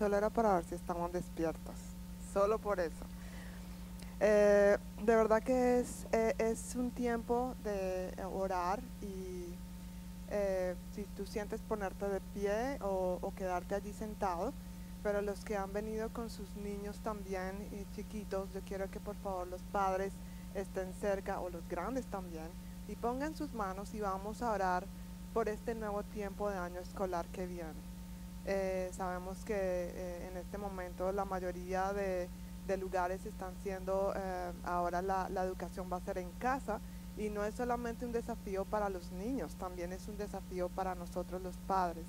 solo era para ver si estaban despiertos, solo por eso. Eh, de verdad que es, eh, es un tiempo de orar y eh, si tú sientes ponerte de pie o, o, quedarte allí sentado, pero los que han venido con sus niños también y chiquitos, yo quiero que por favor los padres estén cerca o los grandes también y pongan sus manos y vamos a orar por este nuevo tiempo de año escolar que viene. Eh, sabemos que eh, en este momento la mayoría de, lugares están siendo, eh, ahora la, educación va a ser en casa y no es solamente un desafío para los niños, también es un desafío para nosotros los padres.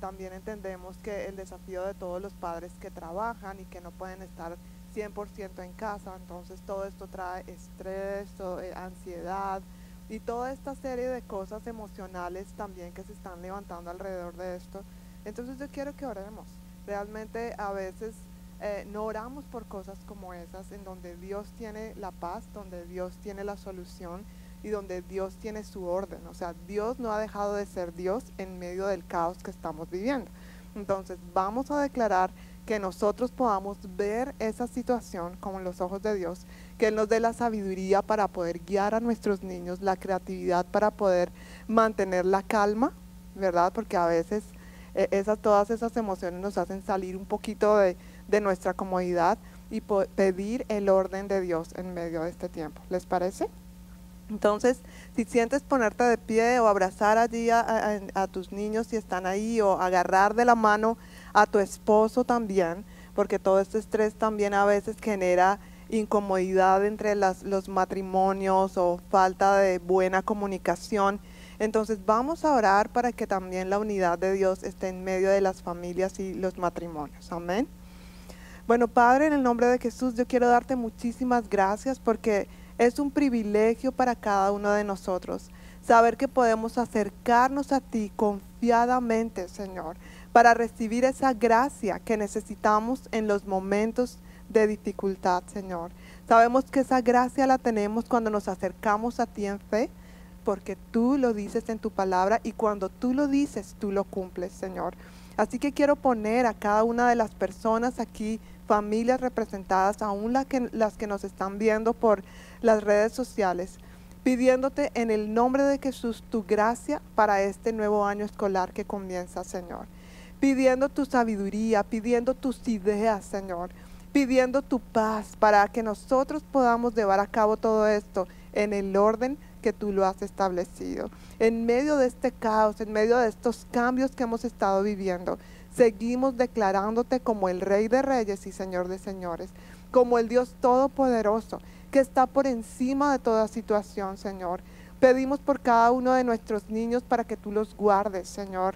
también entendemos que el desafío de todos los padres que trabajan y que no pueden estar 100% en casa, entonces todo esto trae estrés, ansiedad, y toda esta serie de cosas emocionales también que se están levantando alrededor de esto. Entonces yo quiero que oremos. Realmente a veces eh, no oramos por cosas como esas, en donde Dios tiene la paz, donde Dios tiene la solución y donde Dios tiene su orden. O sea, Dios no ha dejado de ser Dios en medio del caos que estamos viviendo. Entonces vamos a declarar que nosotros podamos ver esa situación con los ojos de Dios, que Él nos dé la sabiduría para poder guiar a nuestros niños, la creatividad para poder mantener la calma, ¿verdad? Porque a veces esas, todas esas emociones nos hacen salir un poquito de, de nuestra comodidad y pedir el orden de Dios en medio de este tiempo. ¿Les parece? Entonces, si sientes ponerte de pie o abrazar allí a, tus niños si están ahí o agarrar de la mano a tu esposo también, porque todo este estrés también a veces genera incomodidad entre los matrimonios o falta de buena comunicación. Entonces vamos a orar para que también la unidad de Dios esté en medio de las familias y los matrimonios. Amén. Bueno, Padre, en el nombre de Jesús, yo quiero darte muchísimas gracias porque es un privilegio para cada uno de nosotros saber que podemos acercarnos a ti confiadamente, Señor para recibir esa gracia que necesitamos en los momentos de dificultad, Señor. Sabemos que esa gracia la tenemos cuando nos acercamos a ti en fe, porque tú lo dices en tu palabra y cuando tú lo dices, tú lo cumples, Señor. Así que quiero poner a cada una de las personas aquí, familias representadas, aún que, las que nos están viendo por las redes sociales, pidiéndote en el nombre de Jesús tu gracia para este nuevo año escolar que comienza, Señor pidiendo tu sabiduría, pidiendo tus ideas, Señor, pidiendo tu paz para que nosotros podamos llevar a cabo todo esto en el orden que tú lo has establecido. En medio de este caos, en medio de estos cambios que hemos estado viviendo, seguimos declarándote como el Rey de Reyes y Señor de Señores, como el Dios Todopoderoso que está por encima de toda situación, Señor. Pedimos por cada uno de nuestros niños para que tú los guardes, Señor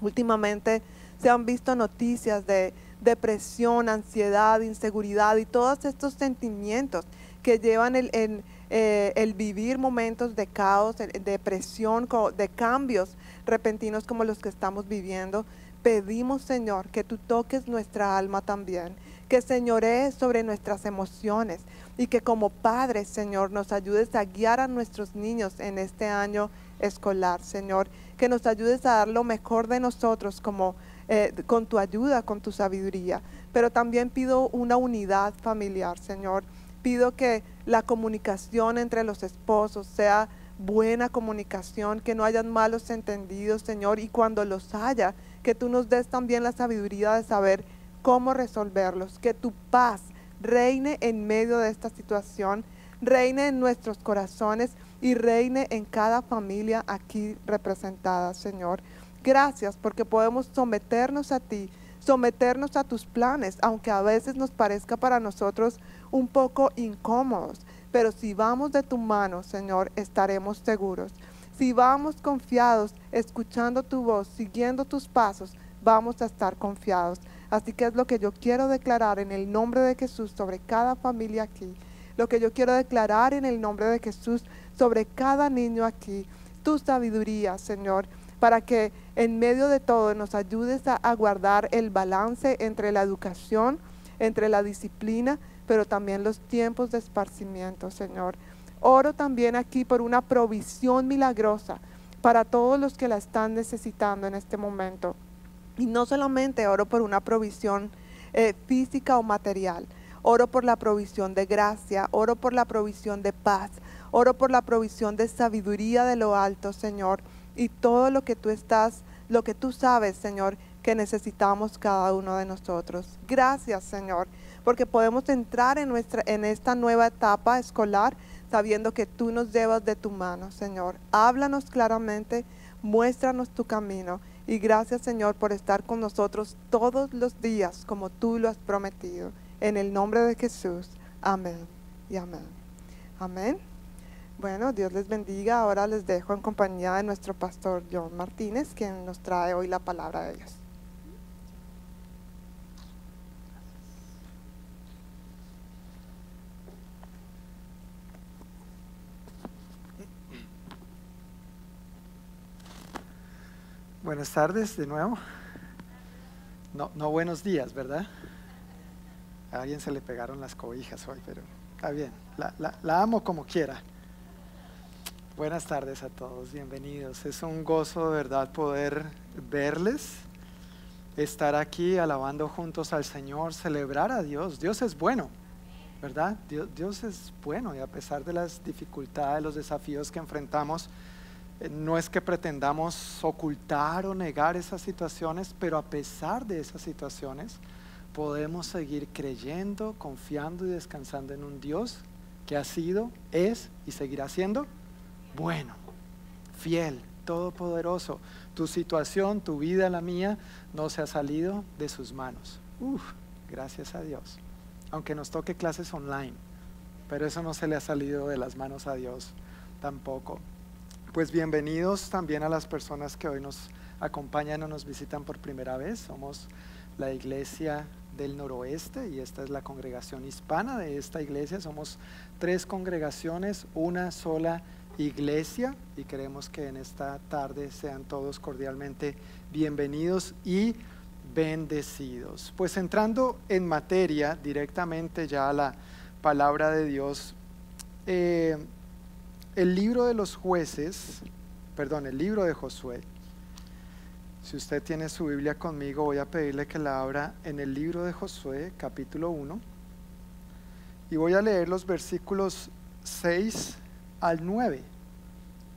Últimamente se han visto noticias de depresión, ansiedad, inseguridad y todos estos sentimientos que llevan el, eh, el vivir momentos de caos, de depresión, de cambios repentinos como los que estamos viviendo. Pedimos, Señor, que tú toques nuestra alma también, que señorees sobre nuestras emociones y que como padres, Señor, nos ayudes a guiar a nuestros niños en este año escolar, Señor que nos ayudes a dar lo mejor de nosotros como eh, con tu ayuda, con tu sabiduría. Pero también pido una unidad familiar, Señor. Pido que la comunicación entre los esposos sea buena comunicación, que no hayan malos entendidos, Señor, y cuando los haya, que tú nos des también la sabiduría de saber cómo resolverlos, que tu paz reine en medio de esta situación, reine en nuestros corazones y reine en cada familia aquí representada, Señor. Gracias porque podemos someternos a ti, someternos a tus planes, aunque a veces nos parezca para nosotros un poco incómodos. Pero si vamos de tu mano, Señor, estaremos seguros. Si vamos confiados, escuchando tu voz, siguiendo tus pasos, vamos a estar confiados. Así que es lo que yo quiero declarar en el nombre de Jesús sobre cada familia aquí. Lo que yo quiero declarar en el nombre de Jesús sobre cada niño aquí tu sabiduría, Señor, para que en medio de todo nos ayudes a, guardar el balance entre la educación, entre la disciplina, pero también los tiempos de esparcimiento, Señor. Oro también aquí por una provisión milagrosa para todos los que la están necesitando en este momento. Y no solamente oro por una provisión eh, física o material, oro por la provisión de gracia, oro por la provisión de paz, oro por la provisión de sabiduría de lo alto, Señor, y todo lo que tú estás, lo que tú sabes, Señor, que necesitamos cada uno de nosotros. Gracias, Señor, porque podemos entrar en, nuestra, en esta nueva etapa escolar sabiendo que tú nos llevas de tu mano, Señor. Háblanos claramente, muéstranos tu camino y gracias, Señor, por estar con nosotros todos los días como tú lo has prometido. En el nombre de Jesús. Amén y amén. Amén. Bueno, Dios les bendiga. Ahora les dejo en compañía de nuestro pastor John Martínez, quien nos trae hoy la palabra de Dios. Buenas tardes de nuevo. No, no buenos días, ¿verdad? A alguien se le pegaron las cobijas hoy, pero está bien. La, la, amo como quiera. Buenas tardes a todos, bienvenidos. Es un gozo de verdad poder verles, estar aquí alabando juntos al Señor, celebrar a Dios. Dios es bueno, ¿verdad? Dios, Dios es bueno y a pesar de las dificultades, los desafíos que enfrentamos, eh, no es que pretendamos ocultar o negar esas situaciones, pero a pesar de esas situaciones, podemos seguir creyendo, confiando y descansando en un Dios que ha sido, es y seguirá siendo bueno, fiel, todopoderoso. Tu situación, tu vida, la mía, no se ha salido de sus manos. Uf, gracias a Dios. Aunque nos toque clases online, pero eso no se le ha salido de las manos a Dios tampoco. Pues bienvenidos también a las personas que hoy nos acompañan o nos visitan por primera vez. Somos la iglesia del noroeste y esta es la congregación hispana de esta iglesia. Somos tres congregaciones, una sola iglesia y queremos que en esta tarde sean todos cordialmente bienvenidos y bendecidos. Pues entrando en materia directamente ya a la palabra de Dios, eh, el libro de los jueces, perdón, el libro de Josué, si usted tiene su Biblia conmigo, voy a pedirle que la abra en el libro de Josué, capítulo 1, y voy a leer los versículos 6 al 9,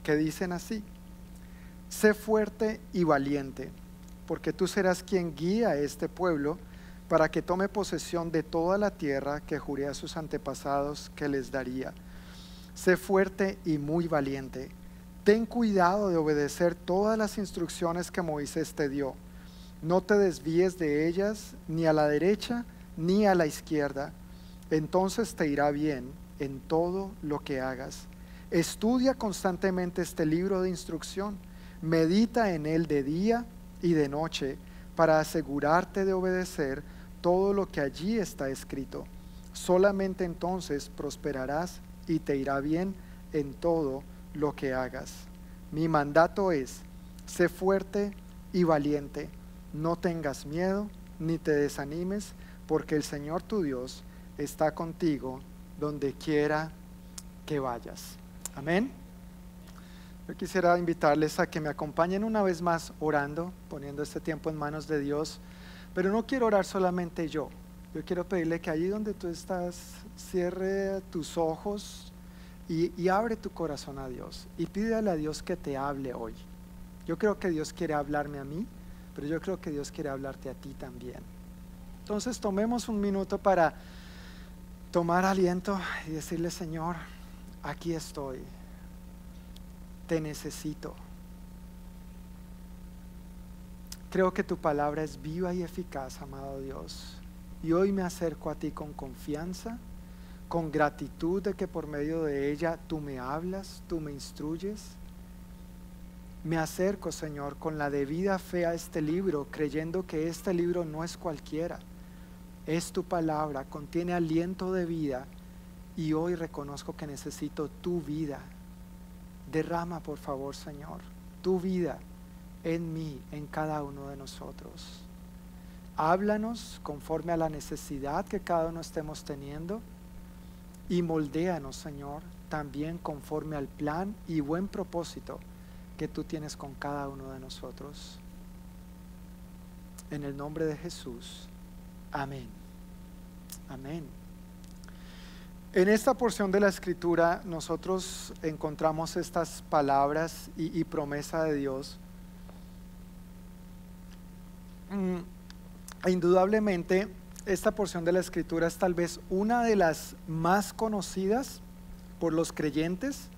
que dicen así, sé fuerte y valiente, porque tú serás quien guía a este pueblo para que tome posesión de toda la tierra que juré a sus antepasados que les daría Sé fuerte y muy valiente. Ten cuidado de obedecer todas las instrucciones que Moisés te dio. No te desvíes de ellas ni a la derecha ni a la izquierda. Entonces te irá bien en todo lo que hagas. Estudia constantemente este libro de instrucción. Medita en él de día y de noche para asegurarte de obedecer todo lo que allí está escrito. Solamente entonces prosperarás y te irá bien en todo lo que hagas. Mi mandato es, sé fuerte y valiente, no tengas miedo ni te desanimes, porque el Señor tu Dios está contigo donde quiera que vayas. Amén. Yo quisiera invitarles a que me acompañen una vez más orando, poniendo este tiempo en manos de Dios, pero no quiero orar solamente yo. Yo quiero pedirle que allí donde tú estás, cierre tus ojos y, abre tu corazón a Dios y pídele a Dios que te hable hoy. Yo creo que Dios quiere hablarme a mí, pero yo creo que Dios quiere hablarte a ti también. Entonces tomemos un minuto para tomar aliento y decirle, Señor, aquí estoy, te necesito. Creo que tu palabra es viva y eficaz, amado Dios. Y hoy me acerco a ti con confianza, con gratitud de que por medio de ella tú me hablas, tú me instruyes. Me acerco, Señor, con la debida fe a este libro, creyendo que este libro no es cualquiera. Es tu palabra, contiene aliento de vida y hoy reconozco que necesito tu vida. Derrama, por favor, Señor, tu vida en mí, en cada uno de nosotros. Háblanos conforme a la necesidad que cada uno estemos teniendo y moldéanos, Señor, también conforme al plan y buen propósito que tú tienes con cada uno de nosotros. En el nombre de Jesús. Amén. Amén. En esta porción de la escritura nosotros encontramos estas palabras y, promesa de Dios. Mm, indudablemente, esta porción de la escritura es tal vez una de las más conocidas por los creyentes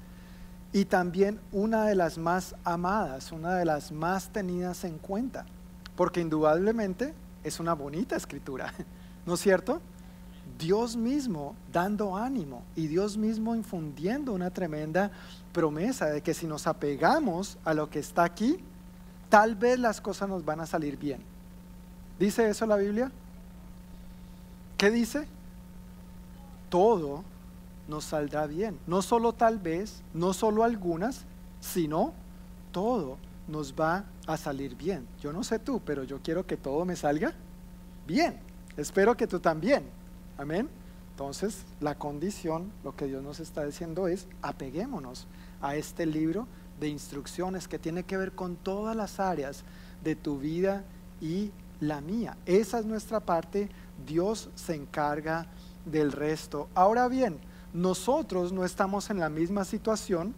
y también una de las más amadas, una de las más tenidas en cuenta, porque indudablemente es una bonita escritura, ¿no es cierto? Dios mismo dando ánimo y Dios mismo infundiendo una tremenda promesa de que si nos apegamos a lo que está aquí, tal vez las cosas nos van a salir bien. ¿Dice eso la Biblia? ¿Qué dice? Todo nos saldrá bien. No solo tal vez, no solo algunas, sino todo nos va a salir bien. Yo no sé tú, pero yo quiero que todo me salga bien. Espero que tú también. Amén. Entonces, la condición, lo que Dios nos está diciendo es, apeguémonos a este libro de instrucciones que tiene que ver con todas las áreas de tu vida y la mía. Esa es nuestra parte, Dios se encarga del resto. Ahora bien, nosotros no estamos en la misma situación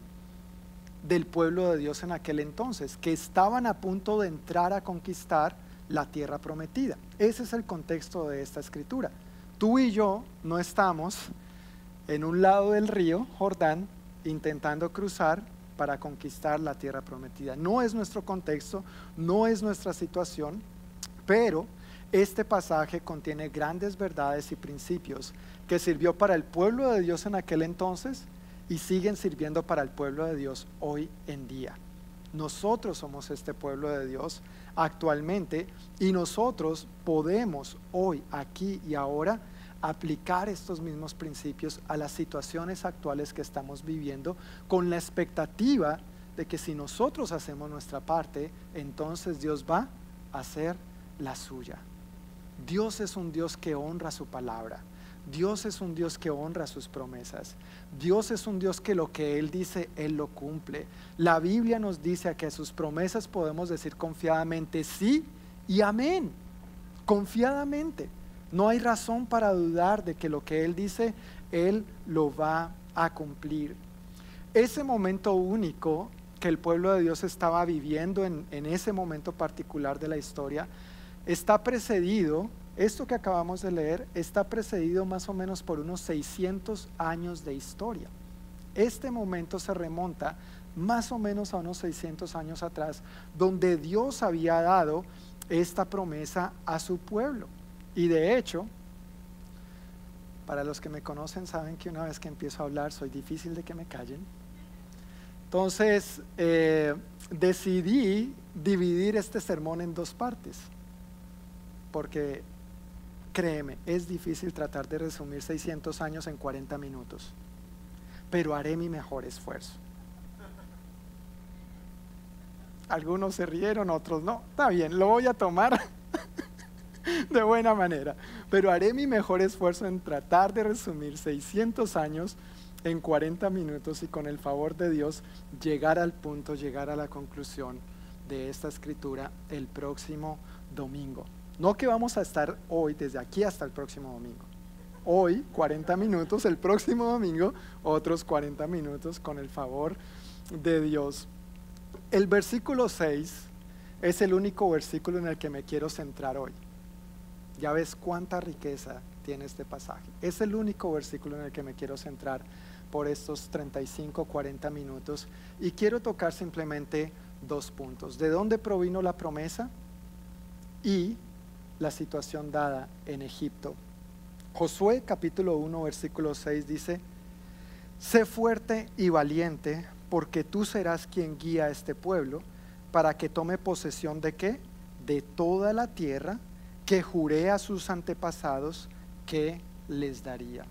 del pueblo de Dios en aquel entonces, que estaban a punto de entrar a conquistar la tierra prometida. Ese es el contexto de esta escritura. Tú y yo no estamos en un lado del río Jordán intentando cruzar para conquistar la tierra prometida. No es nuestro contexto, no es nuestra situación, pero este pasaje contiene grandes verdades y principios que sirvió para el pueblo de Dios en aquel entonces y siguen sirviendo para el pueblo de Dios hoy en día. Nosotros somos este pueblo de Dios actualmente y nosotros podemos hoy, aquí y ahora aplicar estos mismos principios a las situaciones actuales que estamos viviendo con la expectativa de que si nosotros hacemos nuestra parte, entonces Dios va a hacer la suya. Dios es un Dios que honra su palabra. Dios es un Dios que honra sus promesas. Dios es un Dios que lo que Él dice, Él lo cumple. La Biblia nos dice que a sus promesas podemos decir confiadamente sí y amén. Confiadamente. No hay razón para dudar de que lo que Él dice, Él lo va a cumplir. Ese momento único que el pueblo de Dios estaba viviendo en, en ese momento particular de la historia, está precedido esto que acabamos de leer está precedido más o menos por unos 600 años de historia. Este momento se remonta más o menos a unos 600 años atrás, donde Dios había dado esta promesa a su pueblo. Y de hecho, para los que me conocen saben que una vez que empiezo a hablar soy difícil de que me callen. Entonces eh, decidí dividir este sermón en dos partes, porque Créeme, es difícil tratar de resumir 600 años en 40 minutos, pero haré mi mejor esfuerzo. Algunos se rieron, otros no. Está bien, lo voy a tomar de buena manera, pero haré mi mejor esfuerzo en tratar de resumir 600 años en 40 minutos y con el favor de Dios llegar al punto, llegar a la conclusión de esta escritura el próximo domingo. No que vamos a estar hoy desde aquí hasta el próximo domingo. Hoy 40 minutos, el próximo domingo otros 40 minutos con el favor de Dios. El versículo 6 es el único versículo en el que me quiero centrar hoy. Ya ves cuánta riqueza tiene este pasaje. Es el único versículo en el que me quiero centrar por estos 35, 40 minutos. Y quiero tocar simplemente dos puntos. ¿De dónde provino la promesa? Y la situación dada en Egipto. Josué capítulo 1 versículo 6 dice, sé fuerte y valiente porque tú serás quien guía a este pueblo para que tome posesión de qué? De toda la tierra que juré a sus antepasados que les daría.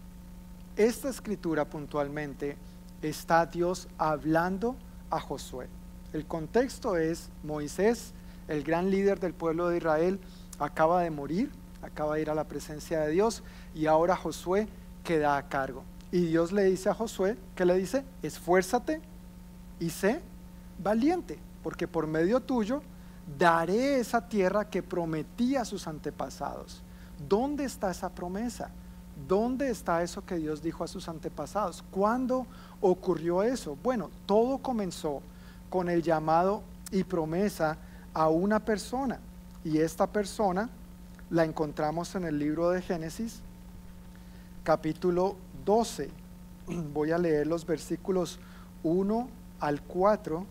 Esta escritura puntualmente está Dios hablando a Josué. El contexto es Moisés, el gran líder del pueblo de Israel, acaba de morir, acaba de ir a la presencia de Dios y ahora Josué queda a cargo. Y Dios le dice a Josué, ¿qué le dice? Esfuérzate y sé valiente, porque por medio tuyo daré esa tierra que prometí a sus antepasados. ¿Dónde está esa promesa? ¿Dónde está eso que Dios dijo a sus antepasados? ¿Cuándo ocurrió eso? Bueno, todo comenzó con el llamado y promesa a una persona. Y esta persona la encontramos en el libro de Génesis, capítulo 12. Voy a leer los versículos 1 al 4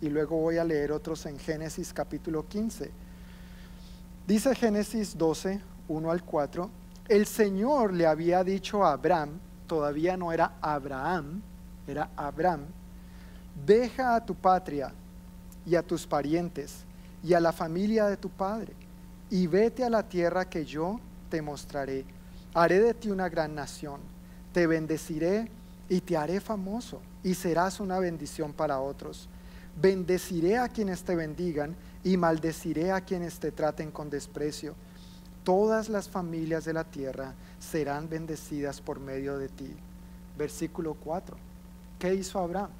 y luego voy a leer otros en Génesis capítulo 15. Dice Génesis 12, 1 al 4, el Señor le había dicho a Abraham, todavía no era Abraham, era Abraham, deja a tu patria y a tus parientes y a la familia de tu padre y vete a la tierra que yo te mostraré. Haré de ti una gran nación, te bendeciré y te haré famoso y serás una bendición para otros. Bendeciré a quienes te bendigan y maldeciré a quienes te traten con desprecio todas las familias de la tierra serán bendecidas por medio de ti. Versículo 4. ¿Qué hizo Abraham?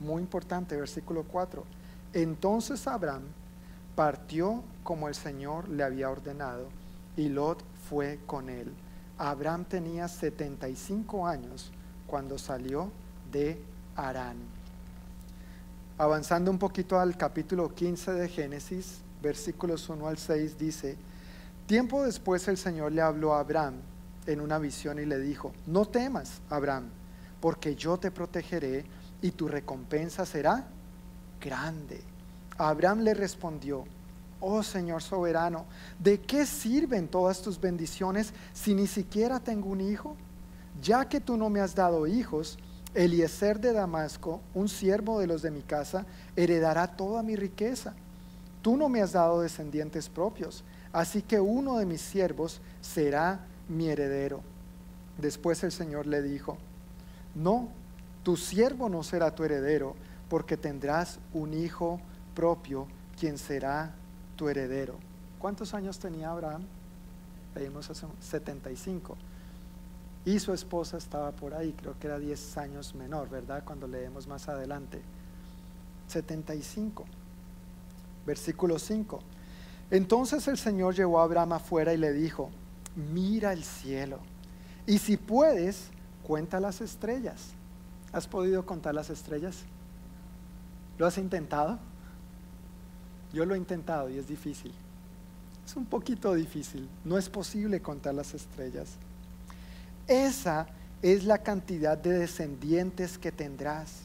Muy importante, versículo 4. Entonces Abraham partió como el Señor le había ordenado y Lot fue con él. Abraham tenía 75 años cuando salió de Arán. Avanzando un poquito al capítulo 15 de Génesis, versículos 1 al 6 dice, tiempo después el Señor le habló a Abraham en una visión y le dijo, no temas, Abraham, porque yo te protegeré y tu recompensa será grande. Abraham le respondió, oh Señor soberano, ¿de qué sirven todas tus bendiciones si ni siquiera tengo un hijo? Ya que tú no me has dado hijos, Eliezer de Damasco, un siervo de los de mi casa, heredará toda mi riqueza. Tú no me has dado descendientes propios, así que uno de mis siervos será mi heredero. Después el Señor le dijo, no, tu siervo no será tu heredero, porque tendrás un hijo propio, quien será tu heredero. ¿Cuántos años tenía Abraham? Leímos hace 75. Y su esposa estaba por ahí, creo que era 10 años menor, ¿verdad? Cuando leemos más adelante. 75 versículo 5. Entonces el Señor llevó a Abraham afuera y le dijo, mira el cielo y si puedes, cuenta las estrellas. ¿Has podido contar las estrellas? ¿Lo has intentado? Yo lo he intentado y es difícil. Es un poquito difícil. No es posible contar las estrellas. Esa es la cantidad de descendientes que tendrás.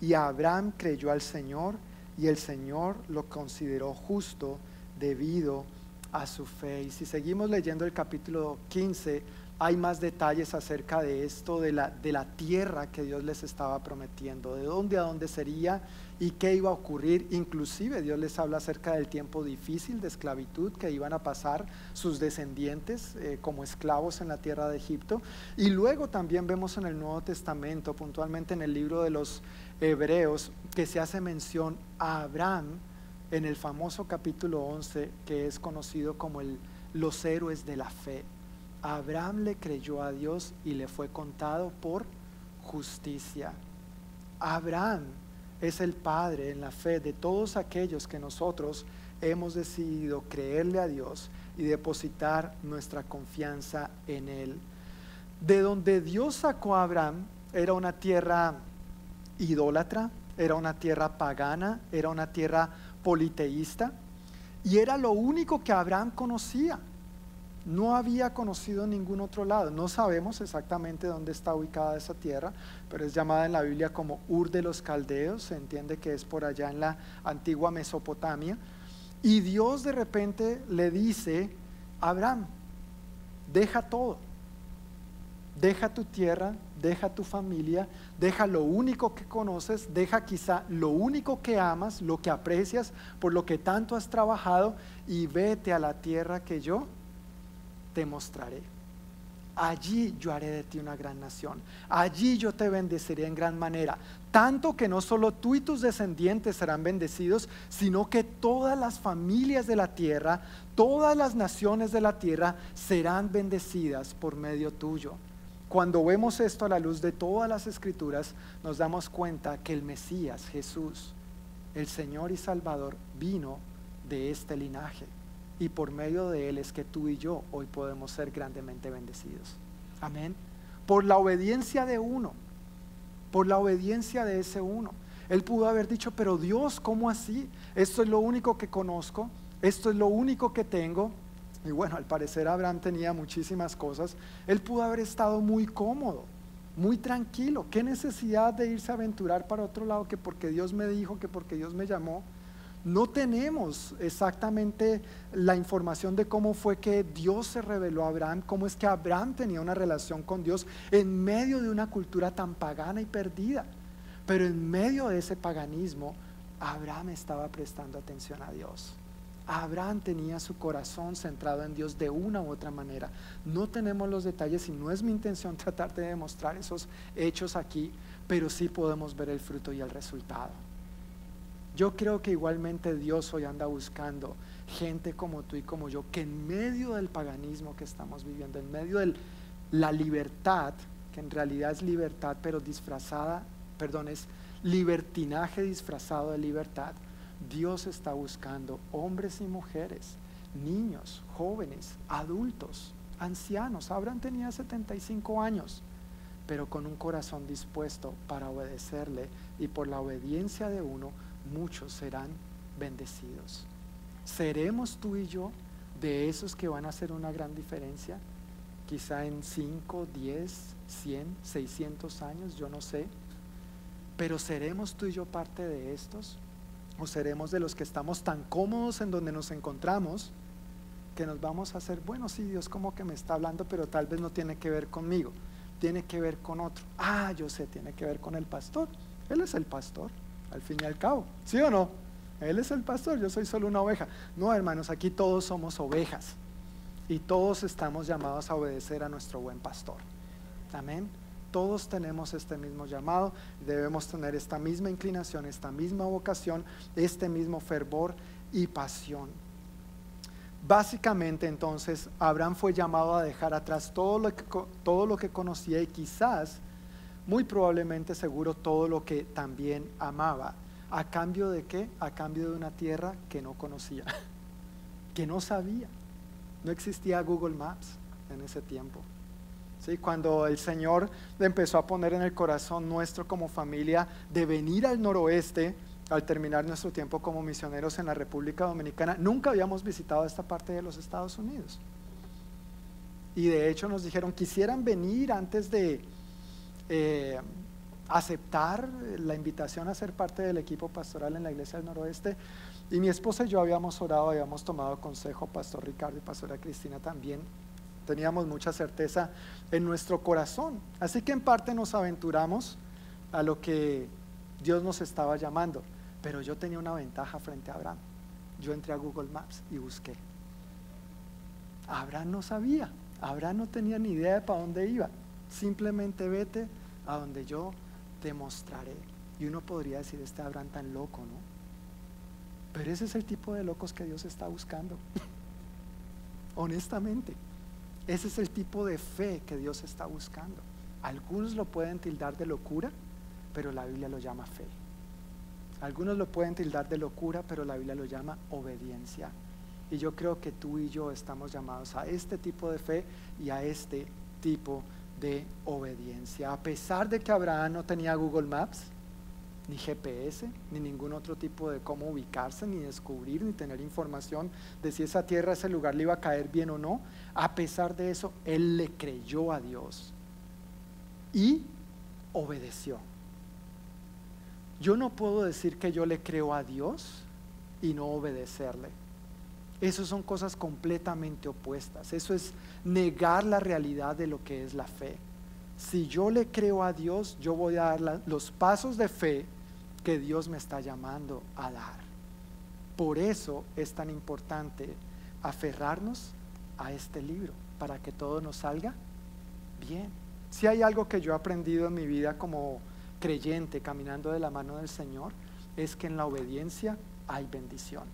Y Abraham creyó al Señor y el Señor lo consideró justo debido a su fe. Y si seguimos leyendo el capítulo 15, hay más detalles acerca de esto, de la, de la tierra que Dios les estaba prometiendo, de dónde a dónde sería y qué iba a ocurrir. Inclusive Dios les habla acerca del tiempo difícil de esclavitud que iban a pasar sus descendientes eh, como esclavos en la tierra de Egipto. Y luego también vemos en el Nuevo Testamento, puntualmente en el libro de los Hebreos, que se hace mención a Abraham en el famoso capítulo 11 que es conocido como el, los héroes de la fe. Abraham le creyó a Dios y le fue contado por justicia. Abraham es el Padre en la fe de todos aquellos que nosotros hemos decidido creerle a Dios y depositar nuestra confianza en Él. De donde Dios sacó a Abraham era una tierra idólatra, era una tierra pagana, era una tierra politeísta y era lo único que Abraham conocía. No había conocido ningún otro lado. No sabemos exactamente dónde está ubicada esa tierra, pero es llamada en la Biblia como Ur de los Caldeos. Se entiende que es por allá en la antigua Mesopotamia. Y Dios de repente le dice, Abraham, deja todo. Deja tu tierra, deja tu familia, deja lo único que conoces, deja quizá lo único que amas, lo que aprecias, por lo que tanto has trabajado, y vete a la tierra que yo te mostraré. Allí yo haré de ti una gran nación. Allí yo te bendeciré en gran manera. Tanto que no solo tú y tus descendientes serán bendecidos, sino que todas las familias de la tierra, todas las naciones de la tierra serán bendecidas por medio tuyo. Cuando vemos esto a la luz de todas las escrituras, nos damos cuenta que el Mesías, Jesús, el Señor y Salvador vino de este linaje y por medio de él es que tú y yo hoy podemos ser grandemente bendecidos. Amén. Por la obediencia de uno, por la obediencia de ese uno. Él pudo haber dicho, pero Dios, ¿cómo así? Esto es lo único que conozco, esto es lo único que tengo. Y bueno, al parecer Abraham tenía muchísimas cosas. Él pudo haber estado muy cómodo, muy tranquilo. ¿Qué necesidad de irse a aventurar para otro lado que porque Dios me dijo, que porque Dios me llamó? No tenemos exactamente la información de cómo fue que Dios se reveló a Abraham, cómo es que Abraham tenía una relación con Dios en medio de una cultura tan pagana y perdida. Pero en medio de ese paganismo, Abraham estaba prestando atención a Dios. Abraham tenía su corazón centrado en Dios de una u otra manera. No tenemos los detalles y no es mi intención tratar de demostrar esos hechos aquí, pero sí podemos ver el fruto y el resultado. Yo creo que igualmente Dios hoy anda buscando gente como tú y como yo, que en medio del paganismo que estamos viviendo, en medio de la libertad, que en realidad es libertad, pero disfrazada, perdón, es libertinaje disfrazado de libertad, Dios está buscando hombres y mujeres, niños, jóvenes, adultos, ancianos. Abraham tenía 75 años, pero con un corazón dispuesto para obedecerle y por la obediencia de uno muchos serán bendecidos. ¿Seremos tú y yo de esos que van a hacer una gran diferencia? Quizá en 5, 10, 100, 600 años, yo no sé. Pero ¿seremos tú y yo parte de estos? ¿O seremos de los que estamos tan cómodos en donde nos encontramos que nos vamos a hacer, bueno, sí, Dios como que me está hablando, pero tal vez no tiene que ver conmigo, tiene que ver con otro. Ah, yo sé, tiene que ver con el pastor. Él es el pastor al fin y al cabo. ¿Sí o no? Él es el pastor, yo soy solo una oveja. No, hermanos, aquí todos somos ovejas y todos estamos llamados a obedecer a nuestro buen pastor. Amén. Todos tenemos este mismo llamado, debemos tener esta misma inclinación, esta misma vocación, este mismo fervor y pasión. Básicamente entonces Abraham fue llamado a dejar atrás todo lo que, todo lo que conocía y quizás muy probablemente seguro todo lo que también amaba. ¿A cambio de qué? A cambio de una tierra que no conocía, que no sabía. No existía Google Maps en ese tiempo. ¿Sí? Cuando el Señor empezó a poner en el corazón nuestro como familia de venir al noroeste, al terminar nuestro tiempo como misioneros en la República Dominicana, nunca habíamos visitado esta parte de los Estados Unidos. Y de hecho nos dijeron, quisieran venir antes de, eh, aceptar la invitación a ser parte del equipo pastoral en la iglesia del noroeste. Y mi esposa y yo habíamos orado, habíamos tomado consejo, Pastor Ricardo y Pastora Cristina también. Teníamos mucha certeza en nuestro corazón. Así que en parte nos aventuramos a lo que Dios nos estaba llamando. Pero yo tenía una ventaja frente a Abraham. Yo entré a Google Maps y busqué. Abraham no sabía, Abraham no tenía ni idea de para dónde iba. Simplemente vete a donde yo te mostraré. Y uno podría decir, este Abraham tan loco, ¿no? Pero ese es el tipo de locos que Dios está buscando. Honestamente, ese es el tipo de fe que Dios está buscando. Algunos lo pueden tildar de locura, pero la Biblia lo llama fe. Algunos lo pueden tildar de locura, pero la Biblia lo llama obediencia. Y yo creo que tú y yo estamos llamados a este tipo de fe y a este tipo de de obediencia. A pesar de que Abraham no tenía Google Maps, ni GPS, ni ningún otro tipo de cómo ubicarse, ni descubrir, ni tener información de si esa tierra, ese lugar le iba a caer bien o no, a pesar de eso, él le creyó a Dios y obedeció. Yo no puedo decir que yo le creo a Dios y no obedecerle. Esas son cosas completamente opuestas. Eso es negar la realidad de lo que es la fe. Si yo le creo a Dios, yo voy a dar los pasos de fe que Dios me está llamando a dar. Por eso es tan importante aferrarnos a este libro, para que todo nos salga bien. Si hay algo que yo he aprendido en mi vida como creyente, caminando de la mano del Señor, es que en la obediencia hay bendición.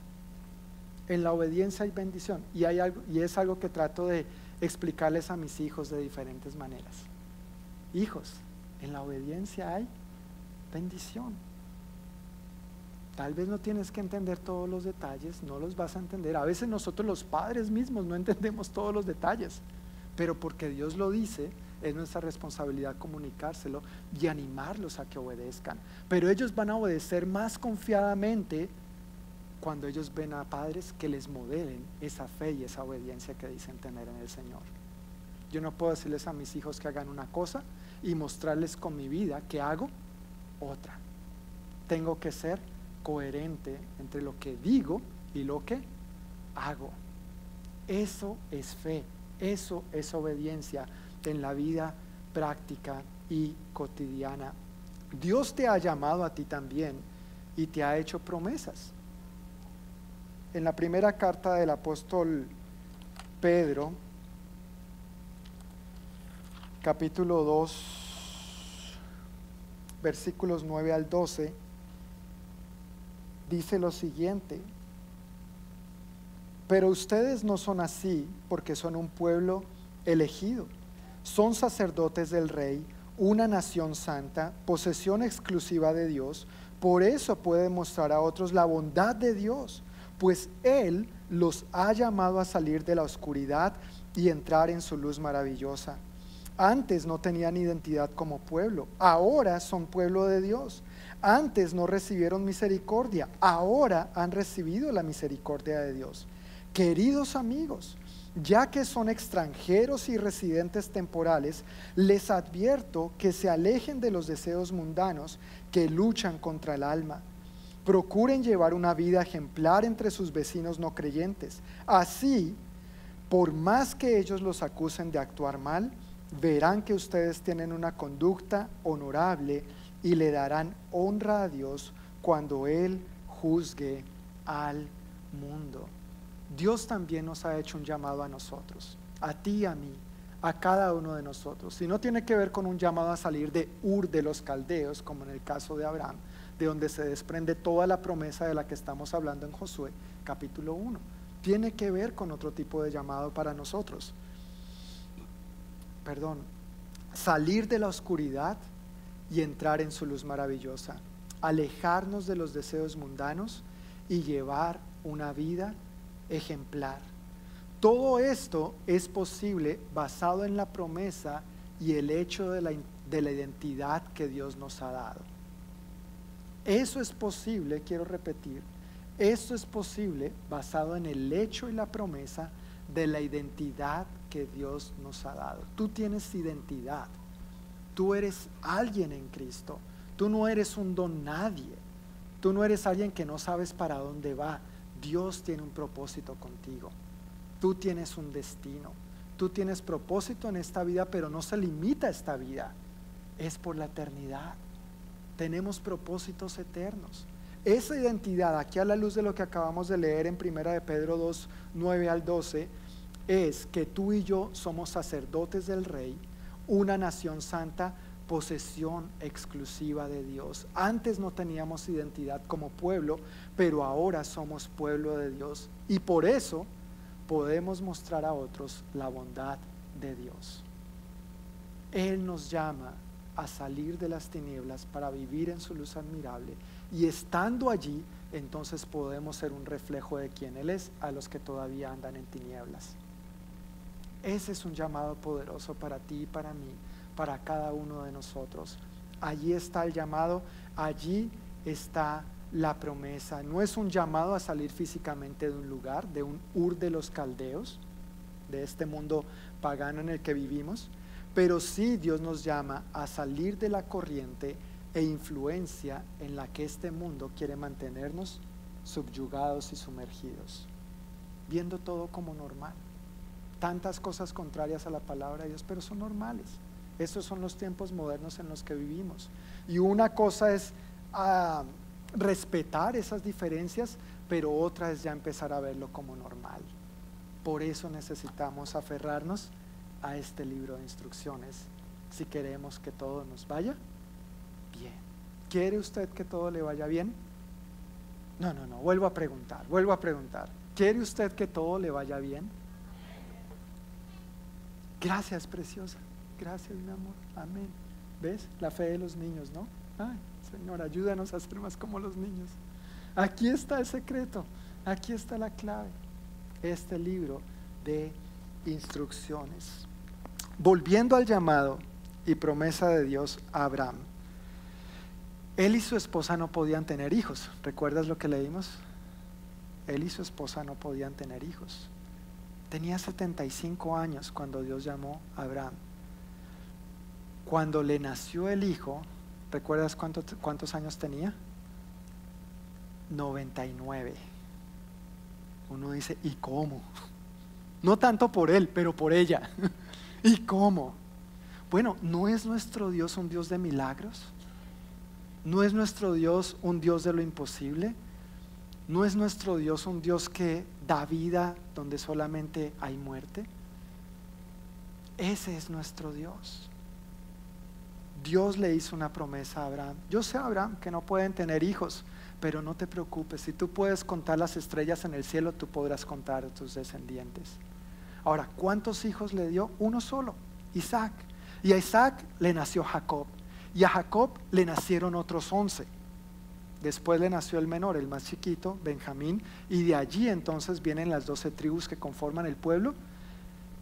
En la obediencia hay bendición. Y, hay algo, y es algo que trato de explicarles a mis hijos de diferentes maneras. Hijos, en la obediencia hay bendición. Tal vez no tienes que entender todos los detalles, no los vas a entender. A veces nosotros los padres mismos no entendemos todos los detalles, pero porque Dios lo dice, es nuestra responsabilidad comunicárselo y animarlos a que obedezcan. Pero ellos van a obedecer más confiadamente cuando ellos ven a padres que les modelen esa fe y esa obediencia que dicen tener en el Señor. Yo no puedo decirles a mis hijos que hagan una cosa y mostrarles con mi vida que hago otra. Tengo que ser coherente entre lo que digo y lo que hago. Eso es fe, eso es obediencia en la vida práctica y cotidiana. Dios te ha llamado a ti también y te ha hecho promesas. En la primera carta del apóstol Pedro, capítulo 2, versículos 9 al 12, dice lo siguiente, pero ustedes no son así porque son un pueblo elegido, son sacerdotes del rey, una nación santa, posesión exclusiva de Dios, por eso pueden mostrar a otros la bondad de Dios, pues Él los ha llamado a salir de la oscuridad y entrar en su luz maravillosa. Antes no tenían identidad como pueblo, ahora son pueblo de Dios. Antes no recibieron misericordia, ahora han recibido la misericordia de Dios. Queridos amigos, ya que son extranjeros y residentes temporales, les advierto que se alejen de los deseos mundanos que luchan contra el alma. Procuren llevar una vida ejemplar entre sus vecinos no creyentes. Así, por más que ellos los acusen de actuar mal, verán que ustedes tienen una conducta honorable y le darán honra a Dios cuando Él juzgue al mundo. Dios también nos ha hecho un llamado a nosotros, a ti y a mí, a cada uno de nosotros. Y no tiene que ver con un llamado a salir de Ur de los Caldeos, como en el caso de Abraham, de donde se desprende toda la promesa de la que estamos hablando en Josué, capítulo 1. Tiene que ver con otro tipo de llamado para nosotros. Perdón, salir de la oscuridad y entrar en su luz maravillosa, alejarnos de los deseos mundanos y llevar una vida ejemplar. Todo esto es posible basado en la promesa y el hecho de la, de la identidad que Dios nos ha dado. Eso es posible, quiero repetir, esto es posible basado en el hecho y la promesa de la identidad que Dios nos ha dado. Tú tienes identidad. Tú eres alguien en Cristo. Tú no eres un don nadie. Tú no eres alguien que no sabes para dónde va. Dios tiene un propósito contigo. Tú tienes un destino. Tú tienes propósito en esta vida, pero no se limita a esta vida. Es por la eternidad. Tenemos propósitos eternos. Esa identidad, aquí a la luz de lo que acabamos de leer en Primera de Pedro 2, 9 al 12, es que tú y yo somos sacerdotes del Rey, una nación santa, posesión exclusiva de Dios. Antes no teníamos identidad como pueblo, pero ahora somos pueblo de Dios. Y por eso podemos mostrar a otros la bondad de Dios. Él nos llama a salir de las tinieblas para vivir en su luz admirable. Y estando allí, entonces podemos ser un reflejo de quien Él es a los que todavía andan en tinieblas. Ese es un llamado poderoso para ti y para mí, para cada uno de nosotros. Allí está el llamado, allí está la promesa. No es un llamado a salir físicamente de un lugar, de un Ur de los Caldeos, de este mundo pagano en el que vivimos, pero sí Dios nos llama a salir de la corriente e influencia en la que este mundo quiere mantenernos subyugados y sumergidos, viendo todo como normal tantas cosas contrarias a la palabra de Dios, pero son normales. Estos son los tiempos modernos en los que vivimos. Y una cosa es ah, respetar esas diferencias, pero otra es ya empezar a verlo como normal. Por eso necesitamos aferrarnos a este libro de instrucciones si queremos que todo nos vaya bien. ¿Quiere usted que todo le vaya bien? No, no, no, vuelvo a preguntar, vuelvo a preguntar. ¿Quiere usted que todo le vaya bien? Gracias, preciosa. Gracias, mi amor. Amén. ¿Ves? La fe de los niños, ¿no? Ay, Señor, ayúdanos a ser más como los niños. Aquí está el secreto, aquí está la clave. Este libro de instrucciones. Volviendo al llamado y promesa de Dios a Abraham. Él y su esposa no podían tener hijos. ¿Recuerdas lo que leímos? Él y su esposa no podían tener hijos. Tenía 75 años cuando Dios llamó a Abraham. Cuando le nació el hijo, ¿recuerdas cuántos, años tenía? 99. Uno dice, ¿y cómo? No tanto por él, pero por ella. ¿Y cómo? Bueno, ¿no es nuestro Dios un Dios de milagros? ¿No es nuestro Dios un Dios de lo imposible? ¿No es nuestro Dios un Dios que da vida donde solamente hay muerte? Ese es nuestro Dios. Dios le hizo una promesa a Abraham. Yo sé, Abraham, que no pueden tener hijos, pero no te preocupes. Si tú puedes contar las estrellas en el cielo, tú podrás contar a tus descendientes. Ahora, ¿cuántos hijos le dio? Uno solo, Isaac. Y a Isaac le nació Jacob. Y a Jacob le nacieron otros once. Después le nació el menor, el más chiquito, Benjamín, y de allí entonces vienen las doce tribus que conforman el pueblo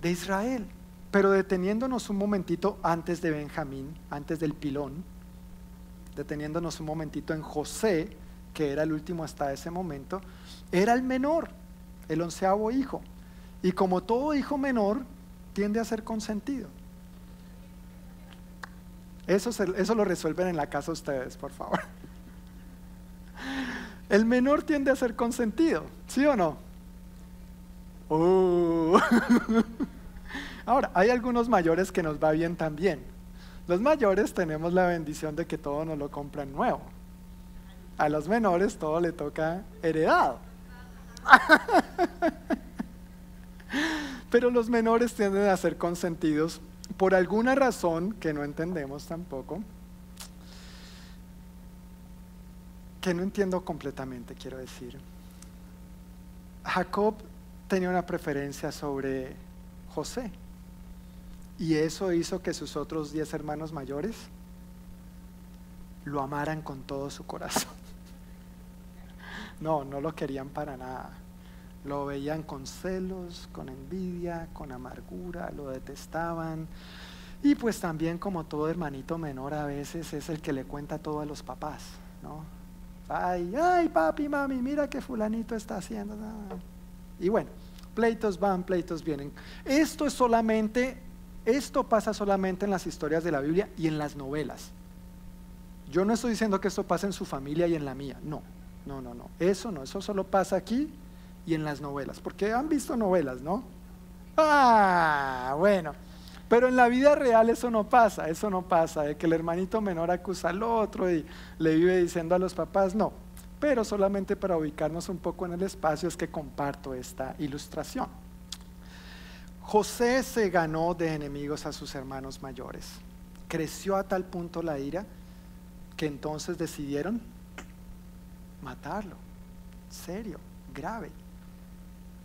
de Israel. Pero deteniéndonos un momentito antes de Benjamín, antes del pilón, deteniéndonos un momentito en José, que era el último hasta ese momento, era el menor, el onceavo hijo. Y como todo hijo menor, tiende a ser consentido. Eso, eso lo resuelven en la casa ustedes, por favor. El menor tiende a ser consentido, ¿sí o no? Uh. Ahora, hay algunos mayores que nos va bien también. Los mayores tenemos la bendición de que todo nos lo compran nuevo. A los menores todo le toca heredado. Pero los menores tienden a ser consentidos por alguna razón que no entendemos tampoco que no entiendo completamente, quiero decir. Jacob tenía una preferencia sobre José y eso hizo que sus otros diez hermanos mayores lo amaran con todo su corazón. No, no lo querían para nada. Lo veían con celos, con envidia, con amargura, lo detestaban. Y pues también como todo hermanito menor a veces es el que le cuenta todo a los papás, ¿no? Ay, ay, papi, mami, mira que fulanito está haciendo. Y bueno, pleitos van, pleitos vienen. Esto es solamente, esto pasa solamente en las historias de la Biblia y en las novelas. Yo no estoy diciendo que esto pase en su familia y en la mía, no, no, no, no. Eso no, eso solo pasa aquí y en las novelas, porque han visto novelas, ¿no? Ah, bueno. Pero en la vida real eso no pasa, eso no pasa, de que el hermanito menor acusa al otro y le vive diciendo a los papás, no. Pero solamente para ubicarnos un poco en el espacio es que comparto esta ilustración. José se ganó de enemigos a sus hermanos mayores. Creció a tal punto la ira que entonces decidieron matarlo. Serio, grave.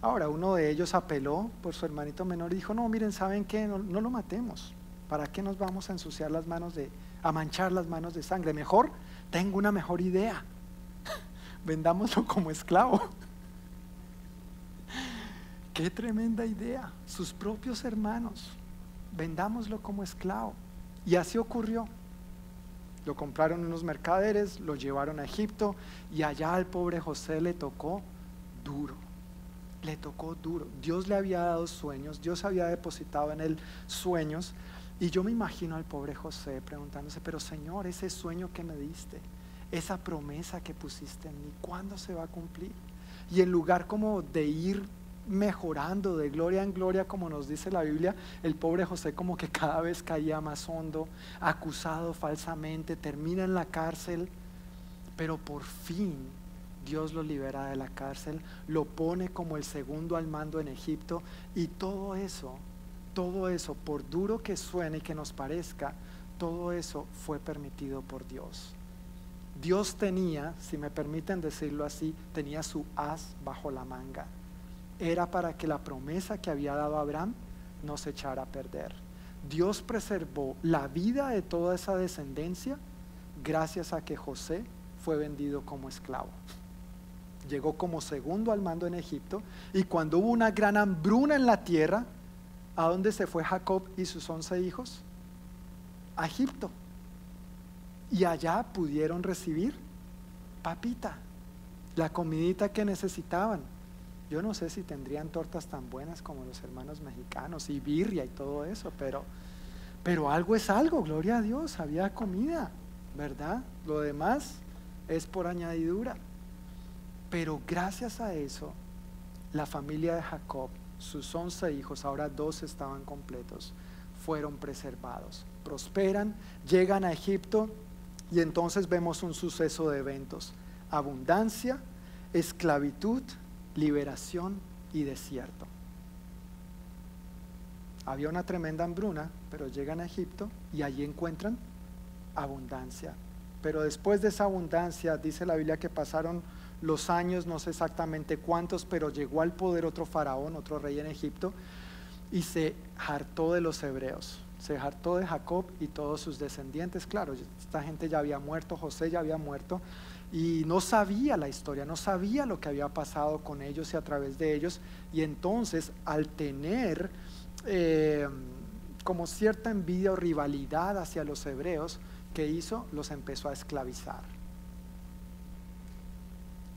Ahora, uno de ellos apeló por su hermanito menor y dijo, no, miren, ¿saben qué? No, lo matemos. ¿Para qué nos vamos a ensuciar las manos de, a manchar las manos de sangre? Mejor, tengo una mejor idea. Vendámoslo como esclavo. Qué tremenda idea. Sus propios hermanos. Vendámoslo como esclavo. Y así ocurrió. Lo compraron unos mercaderes, lo llevaron a Egipto y allá al pobre José le tocó duro le tocó duro. Dios le había dado sueños, Dios había depositado en él sueños. Y yo me imagino al pobre José preguntándose, pero Señor, ese sueño que me diste, esa promesa que pusiste en mí, ¿cuándo se va a cumplir? Y en lugar como de ir mejorando de gloria en gloria, como nos dice la Biblia, el pobre José como que cada vez caía más hondo, acusado falsamente, termina en la cárcel, pero por fin Dios lo libera de la cárcel, lo pone como el segundo al mando en Egipto y todo eso, todo eso, por duro que suene y que nos parezca, todo eso fue permitido por Dios. Dios tenía, si me permiten decirlo así, tenía su as bajo la manga. Era para que la promesa que había dado Abraham no se echara a perder. Dios preservó la vida de toda esa descendencia gracias a que José fue vendido como esclavo. Llegó como segundo al mando en Egipto, y cuando hubo una gran hambruna en la tierra, ¿a dónde se fue Jacob y sus once hijos? A Egipto. Y allá pudieron recibir papita, la comidita que necesitaban. Yo no sé si tendrían tortas tan buenas como los hermanos mexicanos y birria y todo eso, pero, pero algo es algo, gloria a Dios, había comida, ¿verdad? Lo demás es por añadidura. Pero gracias a eso, la familia de Jacob, sus once hijos, ahora dos estaban completos, fueron preservados. Prosperan, llegan a Egipto y entonces vemos un suceso de eventos. Abundancia, esclavitud, liberación y desierto. Había una tremenda hambruna, pero llegan a Egipto y allí encuentran abundancia. Pero después de esa abundancia, dice la Biblia que pasaron los años, no sé exactamente cuántos, pero llegó al poder otro faraón, otro rey en Egipto, y se hartó de los hebreos, se hartó de Jacob y todos sus descendientes. Claro, esta gente ya había muerto, José ya había muerto, y no sabía la historia, no sabía lo que había pasado con ellos y a través de ellos, y entonces al tener eh, como cierta envidia o rivalidad hacia los hebreos, ¿qué hizo? Los empezó a esclavizar.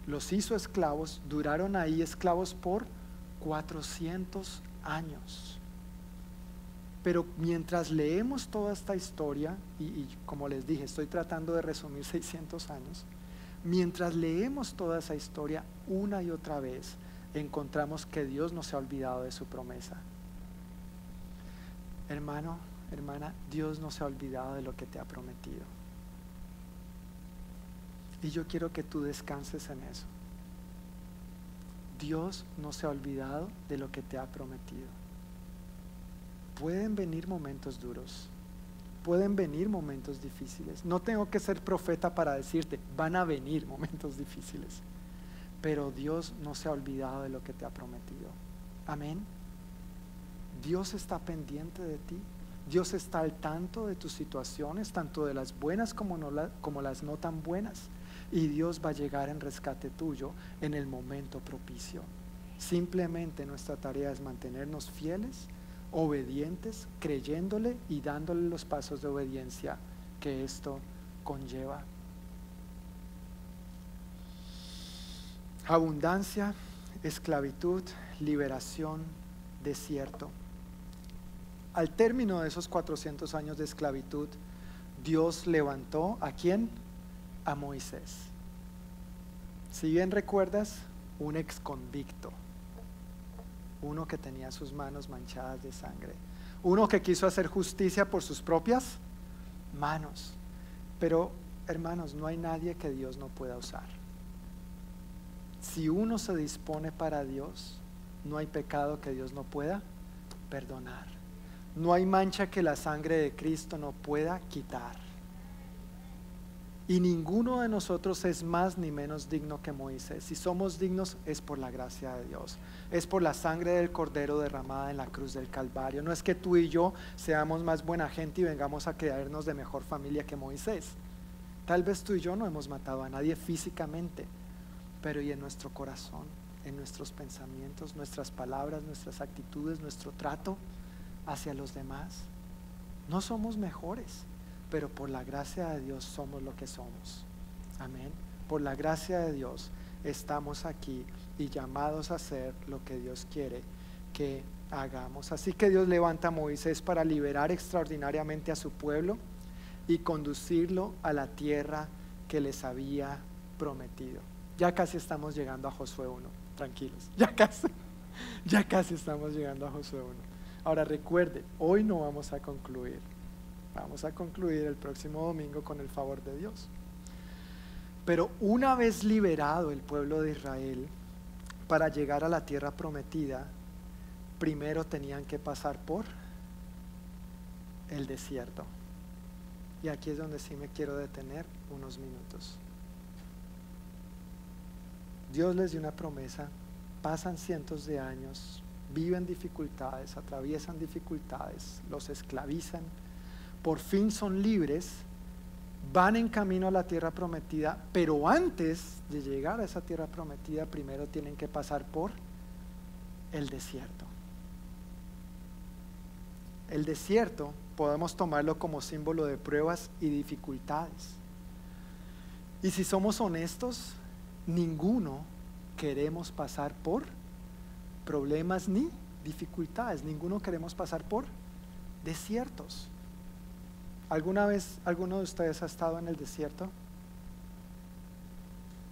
Los hizo esclavos, duraron ahí esclavos por 400 años. Pero mientras leemos toda esta historia, y, como les dije, estoy tratando de resumir 600 años, mientras leemos toda esa historia una y otra vez, encontramos que Dios no se ha olvidado de su promesa. Hermano, hermana, Dios no se ha olvidado de lo que te ha prometido. Y yo quiero que tú descanses en eso. Dios no se ha olvidado de lo que te ha prometido. Pueden venir momentos duros, pueden venir momentos difíciles. No tengo que ser profeta para decirte, van a venir momentos difíciles. Pero Dios no se ha olvidado de lo que te ha prometido. Amén. Dios está pendiente de ti. Dios está al tanto de tus situaciones, tanto de las buenas como, como las no tan buenas. Y Dios va a llegar en rescate tuyo en el momento propicio. Simplemente nuestra tarea es mantenernos fieles, obedientes, creyéndole y dándole los pasos de obediencia que esto conlleva. Abundancia, esclavitud, liberación, desierto. Al término de esos 400 años de esclavitud, Dios levantó a quién? A Moisés. Si bien recuerdas, un ex convicto, uno que tenía sus manos manchadas de sangre, uno que quiso hacer justicia por sus propias manos. Pero, hermanos, no hay nadie que Dios no pueda usar. Si uno se dispone para Dios, no hay pecado que Dios no pueda perdonar. No hay mancha que la sangre de Cristo no pueda quitar. Y ninguno de nosotros es más ni menos digno que Moisés. Si somos dignos es por la gracia de Dios. Es por la sangre del Cordero derramada en la cruz del Calvario. No es que tú y yo seamos más buena gente y vengamos a creernos de mejor familia que Moisés. Tal vez tú y yo no hemos matado a nadie físicamente, pero y en nuestro corazón, en nuestros pensamientos, nuestras palabras, nuestras actitudes, nuestro trato hacia los demás. No somos mejores, pero por la gracia de Dios somos lo que somos. Amén. Por la gracia de Dios estamos aquí y llamados a hacer lo que Dios quiere que hagamos. Así que Dios levanta a Moisés para liberar extraordinariamente a su pueblo y conducirlo a la tierra que les había prometido. Ya casi estamos llegando a Josué 1, tranquilos, ya casi, ya casi estamos llegando a Josué 1. Ahora recuerde, hoy no vamos a concluir. Vamos a concluir el próximo domingo con el favor de Dios. Pero una vez liberado el pueblo de Israel para llegar a la tierra prometida, primero tenían que pasar por el desierto. Y aquí es donde sí me quiero detener unos minutos. Dios les dio una promesa, pasan cientos de años, viven dificultades, atraviesan dificultades, los esclavizan, por fin son libres van en camino a la tierra prometida, pero antes de llegar a esa tierra prometida, primero tienen que pasar por el desierto. El desierto podemos tomarlo como símbolo de pruebas y dificultades. Y si somos honestos, ninguno queremos pasar por problemas ni dificultades, ninguno queremos pasar por desiertos. ¿Alguna vez alguno de ustedes ha estado en el desierto?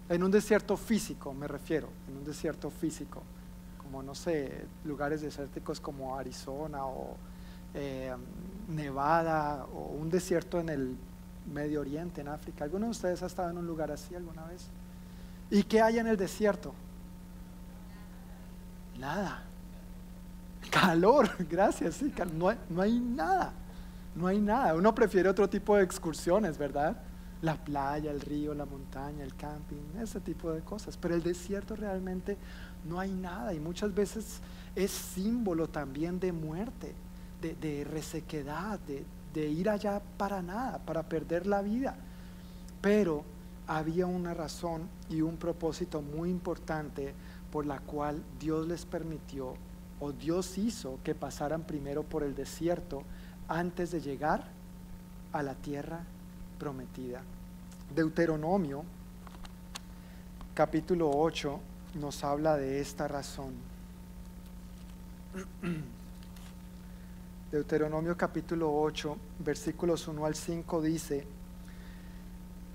En un desierto físico, me refiero, en un desierto físico, como no sé, lugares desérticos como Arizona o eh, Nevada o un desierto en el Medio Oriente, en África. ¿Alguno de ustedes ha estado en un lugar así alguna vez? ¿Y qué hay en el desierto? Nada. Calor, gracias, sí, no hay, no hay nada. No hay nada. Uno prefiere otro tipo de excursiones, ¿verdad? La playa, el río, la montaña, el camping, ese tipo de cosas. Pero el desierto realmente no hay nada y muchas veces es símbolo también de muerte, de, resequedad, de, ir allá para nada, para perder la vida. Pero había una razón y un propósito muy importante por la cual Dios les permitió o Dios hizo que pasaran primero por el desierto antes de llegar a la tierra prometida. Deuteronomio capítulo 8 nos habla de esta razón. Deuteronomio capítulo 8, versículos 1 al 5 dice,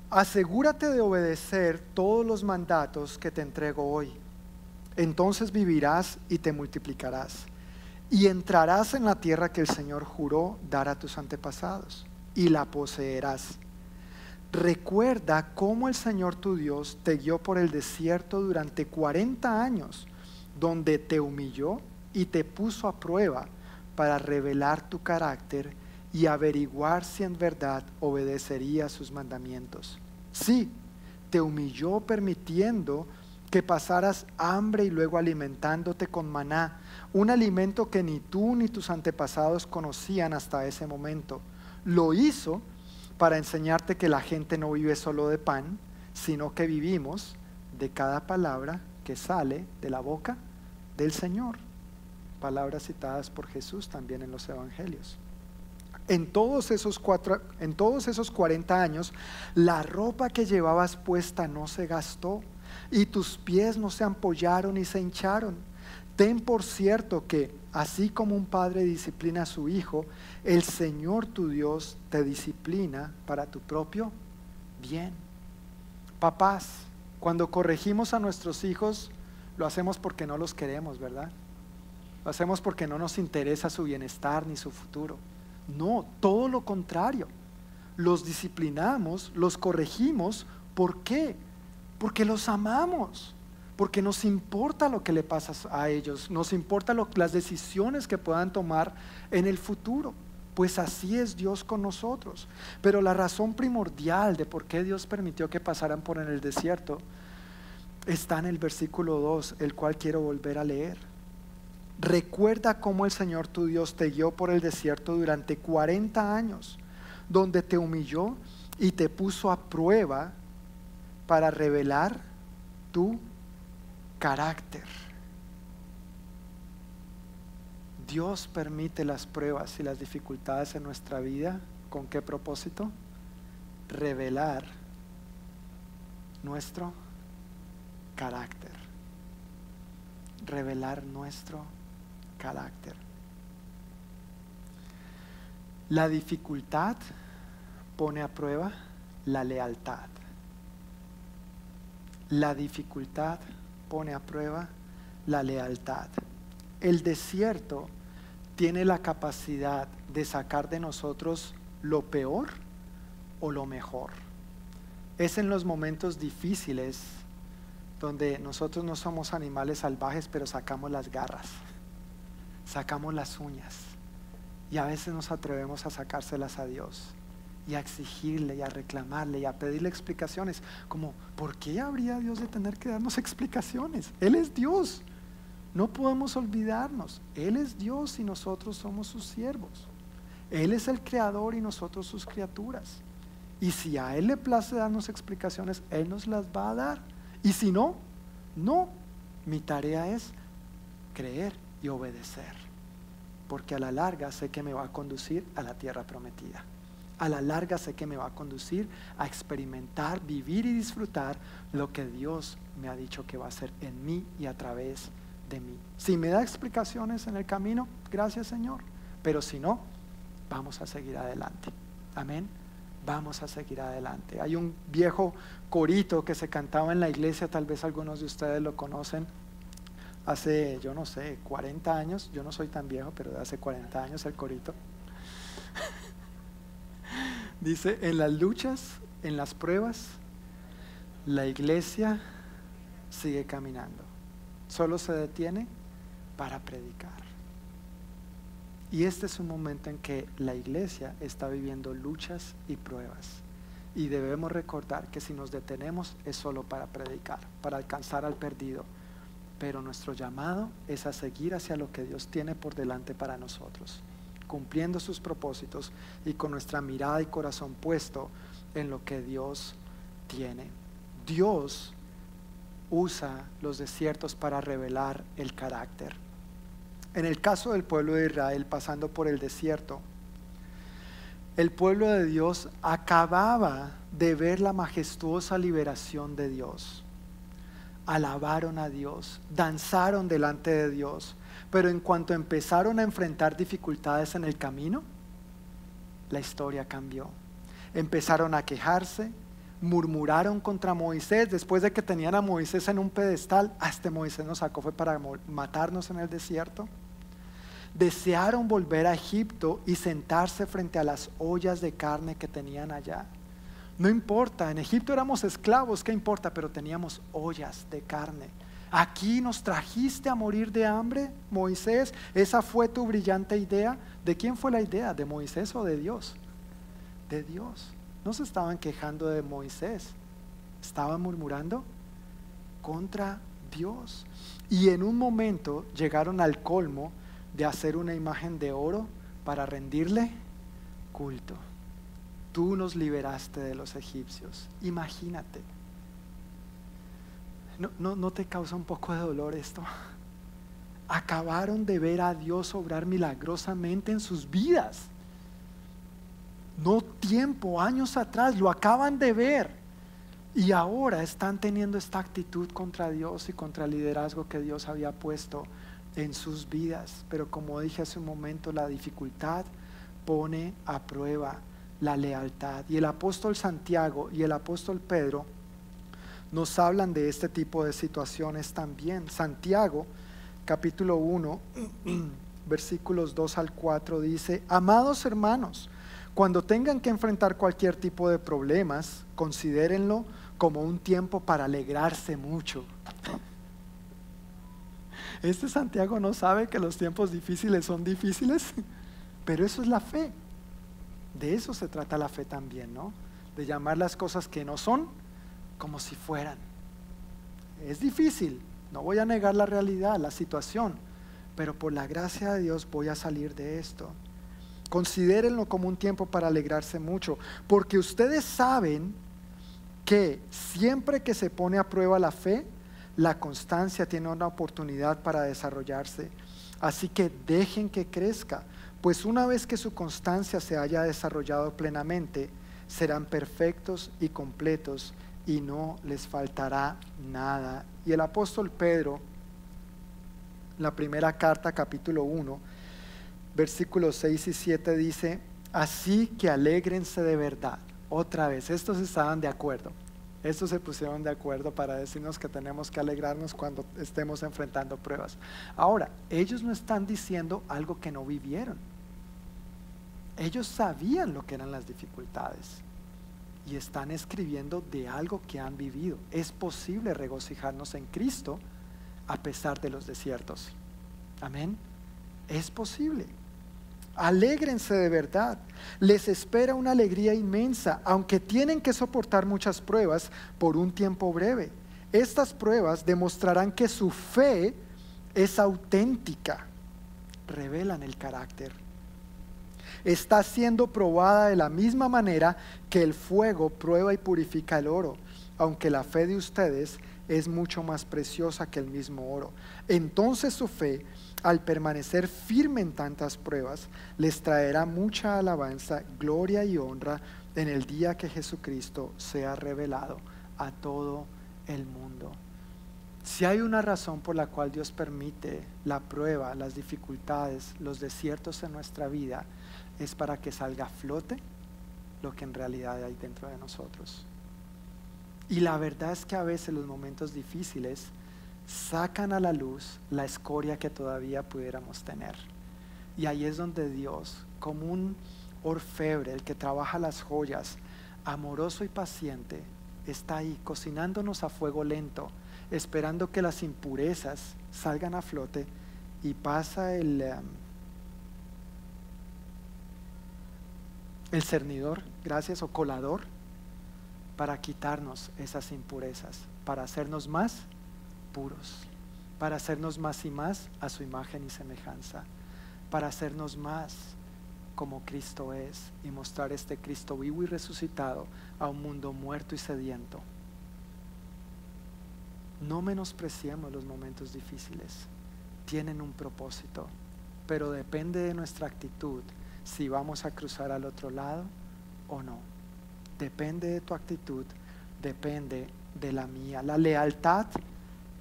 asegúrate de obedecer todos los mandatos que te entrego hoy. Entonces vivirás y te multiplicarás y entrarás en la tierra que el Señor juró dar a tus antepasados y la poseerás. Recuerda cómo el Señor tu Dios te guió por el desierto durante 40 años, donde te humilló y te puso a prueba para revelar tu carácter y averiguar si en verdad obedecería sus mandamientos. Sí, te humilló permitiendo que pasaras hambre y luego alimentándote con maná un alimento que ni tú ni tus antepasados conocían hasta ese momento. Lo hizo para enseñarte que la gente no vive solo de pan, sino que vivimos de cada palabra que sale de la boca del Señor. Palabras citadas por Jesús también en los evangelios. En todos esos cuatro, en todos esos 40 años, la ropa que llevabas puesta no se gastó y tus pies no se ampollaron ni se hincharon Ten por cierto que, así como un padre disciplina a su hijo, el Señor tu Dios te disciplina para tu propio bien. Papás, cuando corregimos a nuestros hijos, lo hacemos porque no los queremos, ¿verdad? Lo hacemos porque no nos interesa su bienestar ni su futuro. No, todo lo contrario. Los disciplinamos, los corregimos. ¿Por qué? Porque los amamos porque nos importa lo que le pasa a ellos, nos importa las decisiones que puedan tomar en el futuro. Pues así es Dios con nosotros. Pero la razón primordial de por qué Dios permitió que pasaran por en el desierto está en el versículo 2, el cual quiero volver a leer. Recuerda cómo el Señor tu Dios te guió por el desierto durante 40 años, donde te humilló y te puso a prueba para revelar tu carácter. Dios permite las pruebas y las dificultades en nuestra vida. ¿Con qué propósito? Revelar nuestro carácter. Revelar nuestro carácter. La dificultad pone a prueba la lealtad. La dificultad pone a prueba la lealtad. El desierto tiene la capacidad de sacar de nosotros lo peor o lo mejor. Es en los momentos difíciles donde nosotros no somos animales salvajes, pero sacamos las garras, sacamos las uñas y a veces nos atrevemos a sacárselas a Dios y a exigirle y a reclamarle y a pedirle explicaciones, como, ¿por qué habría Dios de tener que darnos explicaciones? Él es Dios. No podemos olvidarnos. Él es Dios y nosotros somos sus siervos. Él es el creador y nosotros sus criaturas. Y si a Él le place darnos explicaciones, Él nos las va a dar. Y si no, no. Mi tarea es creer y obedecer. Porque a la larga sé que me va a conducir a la tierra prometida. A la larga sé que me va a conducir a experimentar, vivir y disfrutar lo que Dios me ha dicho que va a hacer en mí y a través de mí. Si me da explicaciones en el camino, gracias Señor. Pero si no, vamos a seguir adelante. Amén. Vamos a seguir adelante. Hay un viejo corito que se cantaba en la iglesia, tal vez algunos de ustedes lo conocen, hace, yo no sé, 40 años, yo no soy tan viejo, pero hace 40 años el corito. Dice, en las luchas, en las pruebas, la iglesia sigue caminando. Solo se detiene para predicar. Y este es un momento en que la iglesia está viviendo luchas y pruebas. Y debemos recordar que si nos detenemos es solo para predicar, para alcanzar al perdido. Pero nuestro llamado es a seguir hacia lo que Dios tiene por delante para nosotros, cumpliendo sus propósitos y con nuestra mirada y corazón puesto en lo que Dios tiene. Dios usa los desiertos para revelar el carácter en el caso del pueblo de Israel pasando por el desierto, el pueblo de Dios acababa de ver la majestuosa liberación de Dios. Alabaron a Dios, danzaron delante de Dios, pero en cuanto empezaron a enfrentar dificultades en el camino, la historia cambió. Empezaron a quejarse, murmuraron contra Moisés después de que tenían a Moisés en un pedestal. A este Moisés nos sacó fue para matarnos en el desierto desearon volver a Egipto y sentarse frente a las ollas de carne que tenían allá. No importa, en Egipto éramos esclavos, ¿qué importa? Pero teníamos ollas de carne. Aquí nos trajiste a morir de hambre, Moisés. Esa fue tu brillante idea. ¿De quién fue la idea? ¿De Moisés o de Dios? De Dios. No se estaban quejando de Moisés, estaban murmurando contra Dios. Y en un momento llegaron al colmo de hacer una imagen de oro para rendirle culto. Tú nos liberaste de los egipcios. Imagínate. ¿No, no, te causa un poco de dolor esto? Acabaron de ver a Dios obrar milagrosamente en sus vidas. No tiempo, años atrás, lo acaban de ver. Y ahora están teniendo esta actitud contra Dios y contra el liderazgo que Dios había puesto en sus vidas. Pero como dije hace un momento, la dificultad pone a prueba la lealtad. Y el apóstol Santiago y el apóstol Pedro nos hablan de este tipo de situaciones también. Santiago, capítulo 1, versículos 2 al 4 dice, amados hermanos, cuando tengan que enfrentar cualquier tipo de problemas, considérenlo como un tiempo para alegrarse mucho este Santiago no sabe que los tiempos difíciles son difíciles, pero eso es la fe. De eso se trata la fe también, ¿no? De llamar las cosas que no son como si fueran. Es difícil, no voy a negar la realidad, la situación, pero por la gracia de Dios voy a salir de esto. Considérenlo como un tiempo para alegrarse mucho, porque ustedes saben que siempre que se pone a prueba la fe, la constancia tiene una oportunidad para desarrollarse. Así que dejen que crezca, pues una vez que su constancia se haya desarrollado plenamente, serán perfectos y completos y no les faltará nada. Y el apóstol Pedro, la primera carta, capítulo 1, versículos 6 y 7 dice, así que alégrense de verdad. Otra vez, estos estaban de acuerdo. Estos se pusieron de acuerdo para decirnos que tenemos que alegrarnos cuando estemos enfrentando pruebas. Ahora, ellos no están diciendo algo que no vivieron. Ellos sabían lo que eran las dificultades y están escribiendo de algo que han vivido. Es posible regocijarnos en Cristo a pesar de los desiertos. Amén. Es posible. Alégrense de verdad. Les espera una alegría inmensa, aunque tienen que soportar muchas pruebas por un tiempo breve. Estas pruebas demostrarán que su fe es auténtica, revelan el carácter. Está siendo probada de la misma manera que el fuego prueba y purifica el oro, aunque la fe de ustedes es mucho más preciosa que el mismo oro. Entonces su fe, al permanecer firme en tantas pruebas, les traerá mucha alabanza, gloria y honra en el día que Jesucristo sea revelado a todo el mundo. Si hay una razón por la cual Dios permite la prueba, las dificultades, los desiertos en nuestra vida, es para que salga a flote lo que en realidad hay dentro de nosotros. Y la verdad es que a veces los momentos difíciles sacan a la luz la escoria que todavía pudiéramos tener. Y ahí es donde Dios, como un orfebre, el que trabaja las joyas, amoroso y paciente, está ahí cocinándonos a fuego lento, esperando que las impurezas salgan a flote y pasa el, em, el cernidor, gracias, o colador para quitarnos esas impurezas, para hacernos más puros, para hacernos más y más a su imagen y semejanza, para hacernos más como Cristo es y mostrar este Cristo vivo y resucitado a un mundo muerto y sediento. No menospreciemos los momentos difíciles, tienen un propósito, pero depende de nuestra actitud si vamos a cruzar al otro lado o no depende de tu actitud, depende de la mía. La lealtad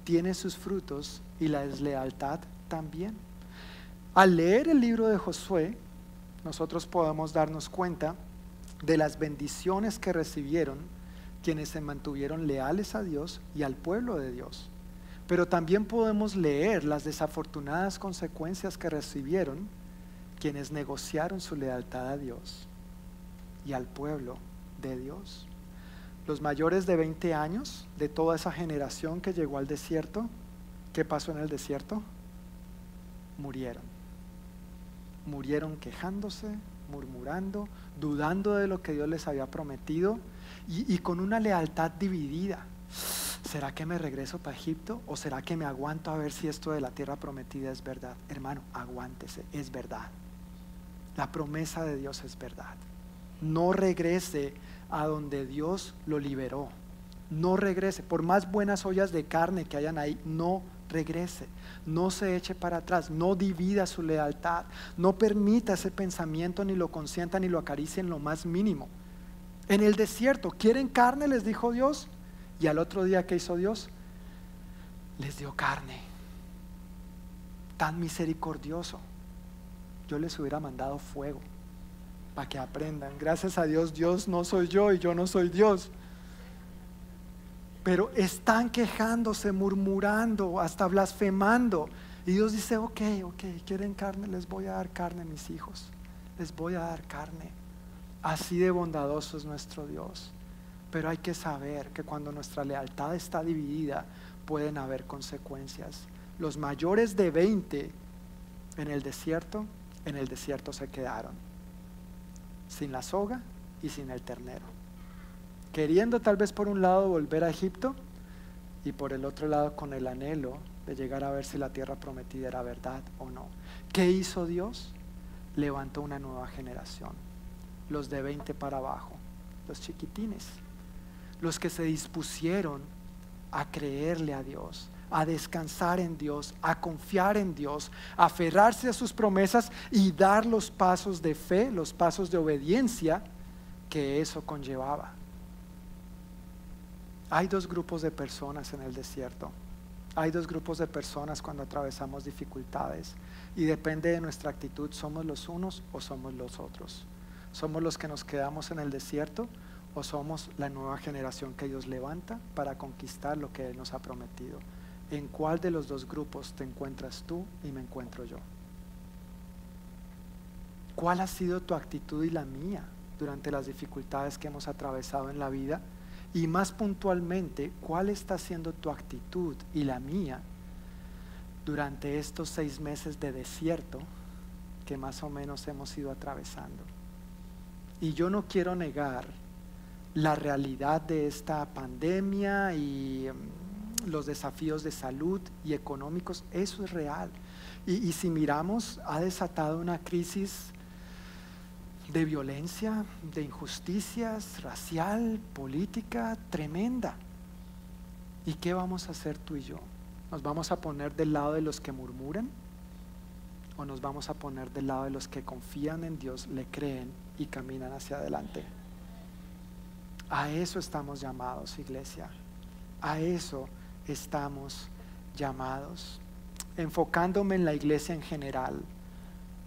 tiene sus frutos y la deslealtad también. Al leer el libro de Josué, nosotros podemos darnos cuenta de las bendiciones que recibieron quienes se mantuvieron leales a Dios y al pueblo de Dios. Pero también podemos leer las desafortunadas consecuencias que recibieron quienes negociaron su lealtad a Dios y al pueblo de Dios. Los mayores de 20 años de toda esa generación que llegó al desierto, ¿qué pasó en el desierto? Murieron. Murieron quejándose, murmurando, dudando de lo que Dios les había prometido y, y con una lealtad dividida. ¿Será que me regreso para Egipto o será que me aguanto a ver si esto de la tierra prometida es verdad? Hermano, aguántese, es verdad. La promesa de Dios es verdad. No regrese a donde Dios lo liberó. No regrese. Por más buenas ollas de carne que hayan ahí, no regrese. No se eche para atrás. No divida su lealtad. No permita ese pensamiento, ni lo consienta, ni lo acaricie en lo más mínimo. En el desierto, ¿quieren carne? Les dijo Dios. Y al otro día, ¿qué hizo Dios? Les dio carne. Tan misericordioso. Yo les hubiera mandado fuego para que aprendan. Gracias a Dios, Dios no soy yo y yo no soy Dios. Pero están quejándose, murmurando, hasta blasfemando. Y Dios dice, ok, ok, quieren carne, les voy a dar carne, mis hijos. Les voy a dar carne. Así de bondadoso es nuestro Dios. Pero hay que saber que cuando nuestra lealtad está dividida, pueden haber consecuencias. Los mayores de 20 en el desierto, en el desierto se quedaron sin la soga y sin el ternero. Queriendo tal vez por un lado volver a Egipto y por el otro lado con el anhelo de llegar a ver si la tierra prometida era verdad o no. ¿Qué hizo Dios? Levantó una nueva generación, los de 20 para abajo, los chiquitines, los que se dispusieron a creerle a Dios, a descansar en Dios, a confiar en Dios, a aferrarse a sus promesas y dar los pasos de fe, los pasos de obediencia que eso conllevaba. Hay dos grupos de personas en el desierto. Hay dos grupos de personas cuando atravesamos dificultades y depende de nuestra actitud, somos los unos o somos los otros. Somos los que nos quedamos en el desierto o somos la nueva generación que Dios levanta para conquistar lo que Él nos ha prometido. ¿En cuál de los dos grupos te encuentras tú y me encuentro yo? ¿Cuál ha sido tu actitud y la mía durante las dificultades que hemos atravesado en la vida? Y más puntualmente, ¿cuál está siendo tu actitud y la mía durante estos seis meses de desierto que más o menos hemos ido atravesando? Y yo no quiero negar la realidad de esta pandemia y los desafíos de salud y económicos, eso es real. Y, si miramos, ha desatado una crisis de violencia, de injusticias racial, política, tremenda. ¿Y qué vamos a hacer tú y yo? ¿Nos vamos a poner del lado de los que murmuran? ¿O nos vamos a poner del lado de los que confían en Dios, le creen y caminan hacia adelante? A eso estamos llamados, iglesia. A eso estamos llamados. Enfocándome en la iglesia en general,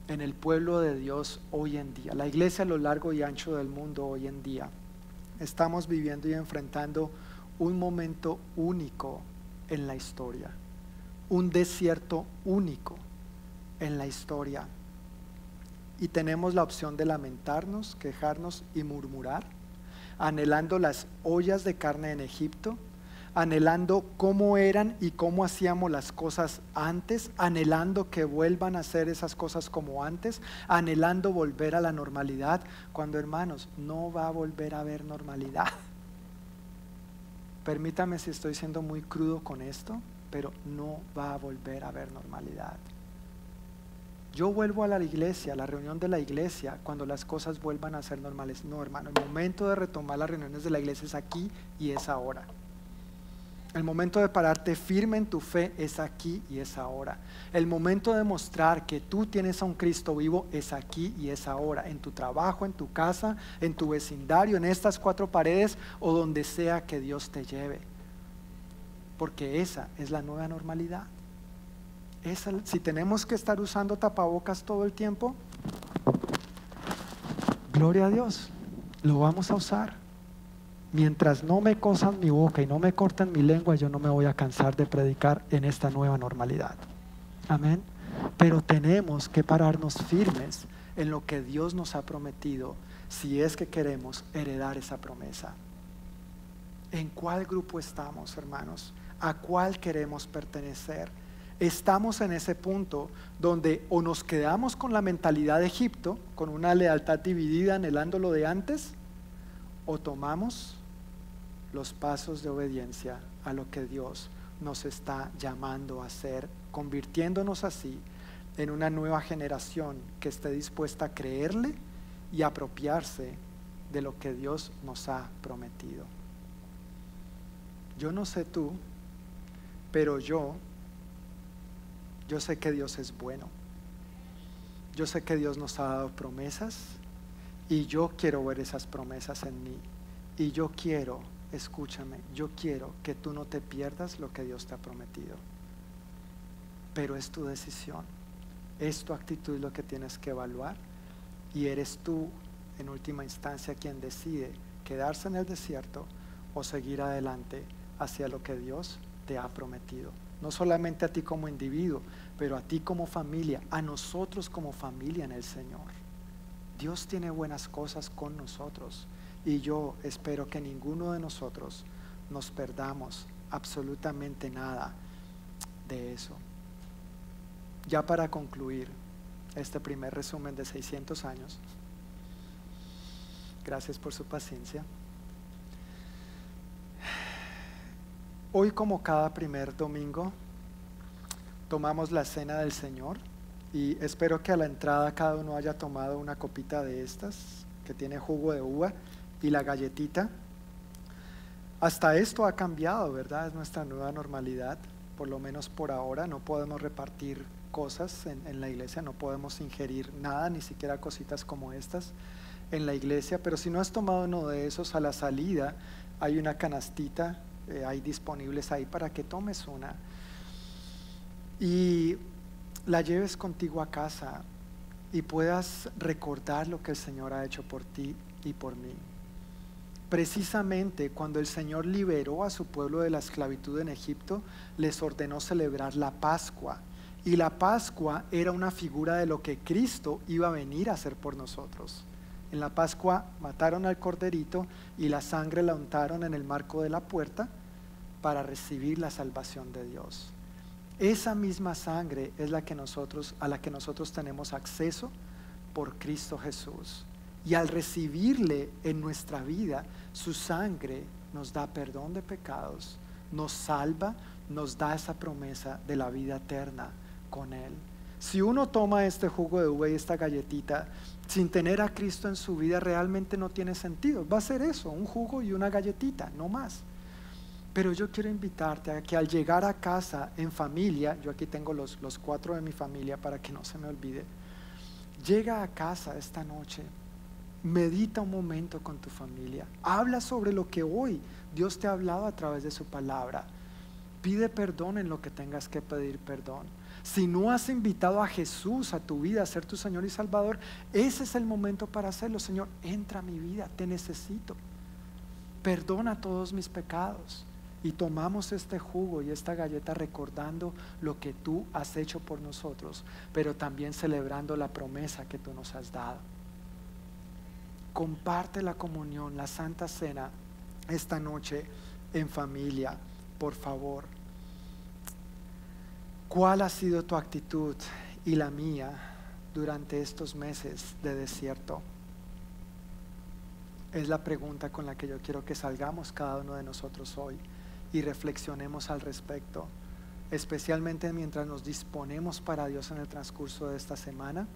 en el pueblo de Dios hoy en día, la iglesia a lo largo y ancho del mundo hoy en día, estamos viviendo y enfrentando un momento único en la historia, un desierto único en la historia. Y tenemos la opción de lamentarnos, quejarnos y murmurar, anhelando las ollas de carne en Egipto, anhelando cómo eran y cómo hacíamos las cosas antes, anhelando que vuelvan a hacer esas cosas como antes, anhelando volver a la normalidad, cuando hermanos, no va a volver a haber normalidad. Permítame si estoy siendo muy crudo con esto, pero no va a volver a haber normalidad. Yo vuelvo a la iglesia, a la reunión de la iglesia, cuando las cosas vuelvan a ser normales. No, hermano, el momento de retomar las reuniones de la iglesia es aquí y es ahora. El momento de pararte firme en tu fe es aquí y es ahora. El momento de mostrar que tú tienes a un Cristo vivo es aquí y es ahora. En tu trabajo, en tu casa, en tu vecindario, en estas cuatro paredes o donde sea que Dios te lleve. Porque esa es la nueva normalidad. si tenemos que estar usando tapabocas todo el tiempo, gloria a Dios, lo vamos a usar mientras no me cosan mi boca y no me corten mi lengua, yo no me voy a cansar de predicar en esta nueva normalidad. Amén. Pero tenemos que pararnos firmes en lo que Dios nos ha prometido si es que queremos heredar esa promesa. ¿En cuál grupo estamos, hermanos? ¿A cuál queremos pertenecer? Estamos en ese punto donde o nos quedamos con la mentalidad de Egipto, con una lealtad dividida anhelando lo de antes, o tomamos los pasos de obediencia a lo que Dios nos está llamando a hacer, convirtiéndonos así en una nueva generación que esté dispuesta a creerle y apropiarse de lo que Dios nos ha prometido. Yo no sé tú, pero yo, yo sé que Dios es bueno. Yo sé que Dios nos ha dado promesas y yo quiero ver esas promesas en mí. Y yo quiero escúchame, yo quiero que tú no te pierdas lo que Dios te ha prometido. Pero es tu decisión, es tu actitud lo que tienes que evaluar y eres tú en última instancia quien decide quedarse en el desierto o seguir adelante hacia lo que Dios te ha prometido. No solamente a ti como individuo, pero a ti como familia, a nosotros como familia en el Señor. Dios tiene buenas cosas con nosotros. Y yo espero que ninguno de nosotros nos perdamos absolutamente nada de eso. Ya para concluir este primer resumen de 600 años, gracias por su paciencia. Hoy como cada primer domingo tomamos la cena del Señor y espero que a la entrada cada uno haya tomado una copita de estas que tiene jugo de uva y la galletita. Hasta esto ha cambiado, ¿verdad? Es nuestra nueva normalidad, por lo menos por ahora. No podemos repartir cosas en, la iglesia, no podemos ingerir nada, ni siquiera cositas como estas en la iglesia. Pero si no has tomado uno de esos a la salida, hay una canastita, eh, hay disponibles ahí para que tomes una. Y la lleves contigo a casa y puedas recordar lo que el Señor ha hecho por ti y por mí precisamente cuando el Señor liberó a su pueblo de la esclavitud en Egipto, les ordenó celebrar la Pascua. Y la Pascua era una figura de lo que Cristo iba a venir a hacer por nosotros. En la Pascua mataron al corderito y la sangre la untaron en el marco de la puerta para recibir la salvación de Dios. Esa misma sangre es la que nosotros a la que nosotros tenemos acceso por Cristo Jesús. Y al recibirle en nuestra vida, su sangre nos da perdón de pecados, nos salva, nos da esa promesa de la vida eterna con Él. Si uno toma este jugo de uva y esta galletita sin tener a Cristo en su vida, realmente no tiene sentido. Va a ser eso, un jugo y una galletita, no más. Pero yo quiero invitarte a que al llegar a casa en familia, yo aquí tengo los, los cuatro de mi familia para que no se me olvide, llega a casa esta noche, medita un momento con tu familia, habla sobre lo que hoy Dios te ha hablado a través de su palabra, pide perdón en lo que tengas que pedir perdón. Si no has invitado a Jesús a tu vida a ser tu Señor y Salvador, ese es el momento para hacerlo. Señor, entra a mi vida, te necesito. Perdona todos mis pecados y tomamos este jugo y esta galleta recordando lo que tú has hecho por nosotros, pero también celebrando la promesa que tú nos has dado. Comparte la comunión, la Santa Cena esta noche en familia, por favor. ¿Cuál ha sido tu actitud y la mía durante estos meses de desierto? Es la pregunta con la que yo quiero que salgamos cada uno de nosotros hoy y reflexionemos al respecto, especialmente mientras nos disponemos para Dios en el transcurso de esta semana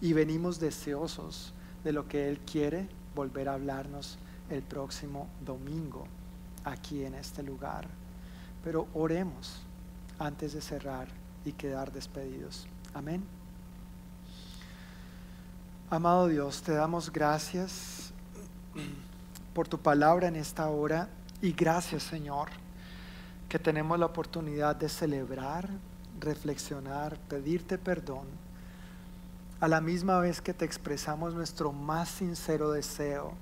y venimos deseosos de lo que Él quiere volver a hablarnos el próximo domingo aquí en este lugar. Pero oremos antes de cerrar y quedar despedidos. Amén. Amado Dios, te damos gracias por tu palabra en esta hora y gracias Señor que tenemos la oportunidad de celebrar, reflexionar, pedirte perdón, a la misma vez que te expresamos nuestro más sincero deseo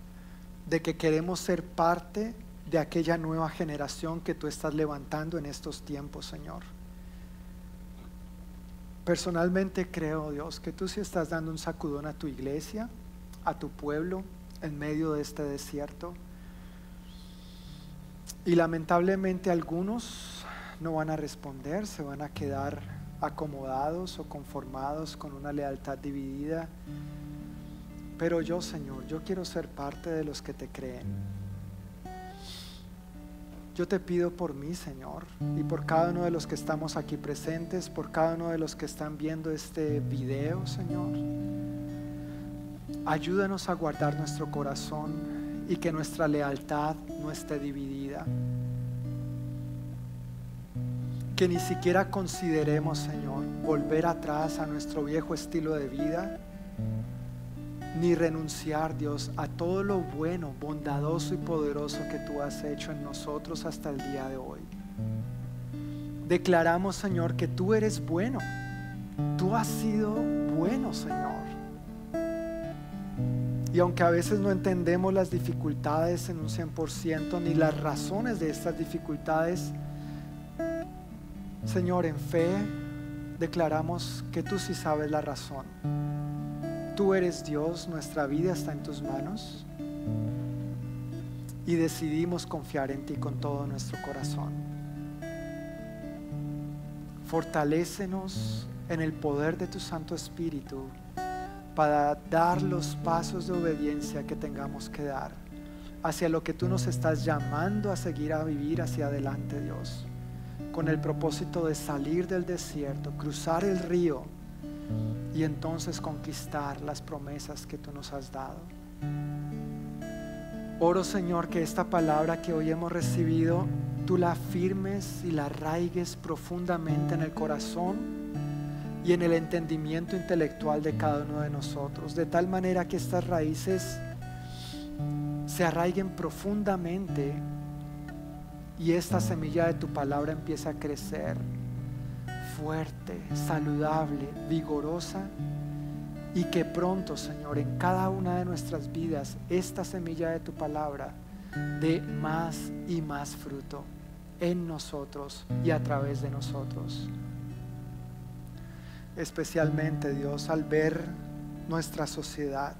de que queremos ser parte de aquella nueva generación que tú estás levantando en estos tiempos, Señor. Personalmente creo, Dios, que tú sí estás dando un sacudón a tu iglesia, a tu pueblo, en medio de este desierto. Y lamentablemente algunos no van a responder, se van a quedar acomodados o conformados con una lealtad dividida. Pero yo, Señor, yo quiero ser parte de los que te creen. Yo te pido por mí, Señor, y por cada uno de los que estamos aquí presentes, por cada uno de los que están viendo este video, Señor. Ayúdanos a guardar nuestro corazón y que nuestra lealtad no esté dividida. Que ni siquiera consideremos, Señor, volver atrás a nuestro viejo estilo de vida, ni renunciar, Dios, a todo lo bueno, bondadoso y poderoso que tú has hecho en nosotros hasta el día de hoy. Declaramos, Señor, que tú eres bueno. Tú has sido bueno, Señor. Y aunque a veces no entendemos las dificultades en un 100% ni las razones de estas dificultades, Señor, en fe declaramos que tú sí sabes la razón. Tú eres Dios, nuestra vida está en tus manos y decidimos confiar en ti con todo nuestro corazón. Fortalécenos en el poder de tu Santo Espíritu para dar los pasos de obediencia que tengamos que dar hacia lo que tú nos estás llamando a seguir a vivir hacia adelante, Dios, con el propósito de salir del desierto, cruzar el río y entonces conquistar las promesas que tú nos has dado. Oro, Señor, que esta palabra que hoy hemos recibido, tú la firmes y la arraigues profundamente en el corazón y en el entendimiento intelectual de cada uno de nosotros, de tal manera que estas raíces se arraiguen profundamente y esta semilla de tu palabra empieza a crecer fuerte, saludable, vigorosa y que pronto, Señor, en cada una de nuestras vidas, esta semilla de tu palabra dé más y más fruto en nosotros y a través de nosotros especialmente Dios al ver nuestra sociedad,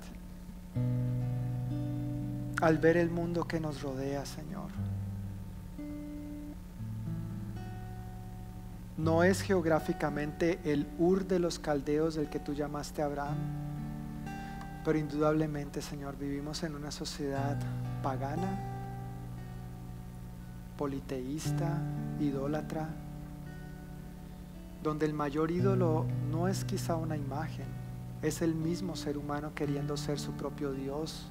al ver el mundo que nos rodea, Señor. No es geográficamente el Ur de los caldeos del que tú llamaste Abraham, pero indudablemente, Señor, vivimos en una sociedad pagana, politeísta, idólatra donde el mayor ídolo no es quizá una imagen, es el mismo ser humano queriendo ser su propio Dios,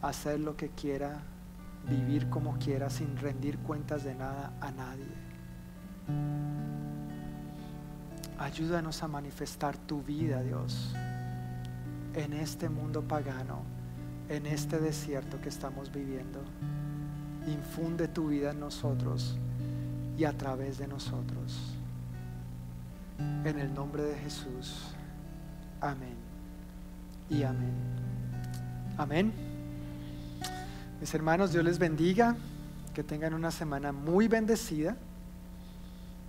hacer lo que quiera, vivir como quiera, sin rendir cuentas de nada a nadie. Ayúdanos a manifestar tu vida, Dios, en este mundo pagano, en este desierto que estamos viviendo. Infunde tu vida en nosotros y a través de nosotros. En el nombre de Jesús. Amén. Y amén. Amén. Mis hermanos, Dios les bendiga. Que tengan una semana muy bendecida.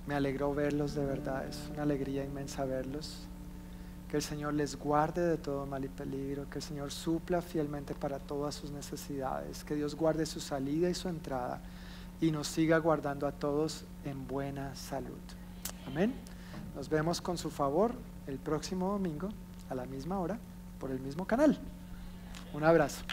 Me alegró verlos de verdad, es una alegría inmensa verlos. Que el Señor les guarde de todo mal y peligro, que el Señor supla fielmente para todas sus necesidades, que Dios guarde su salida y su entrada y nos siga guardando a todos en buena salud. Amén. Nos vemos con su favor el próximo domingo a la misma hora por el mismo canal. Un abrazo.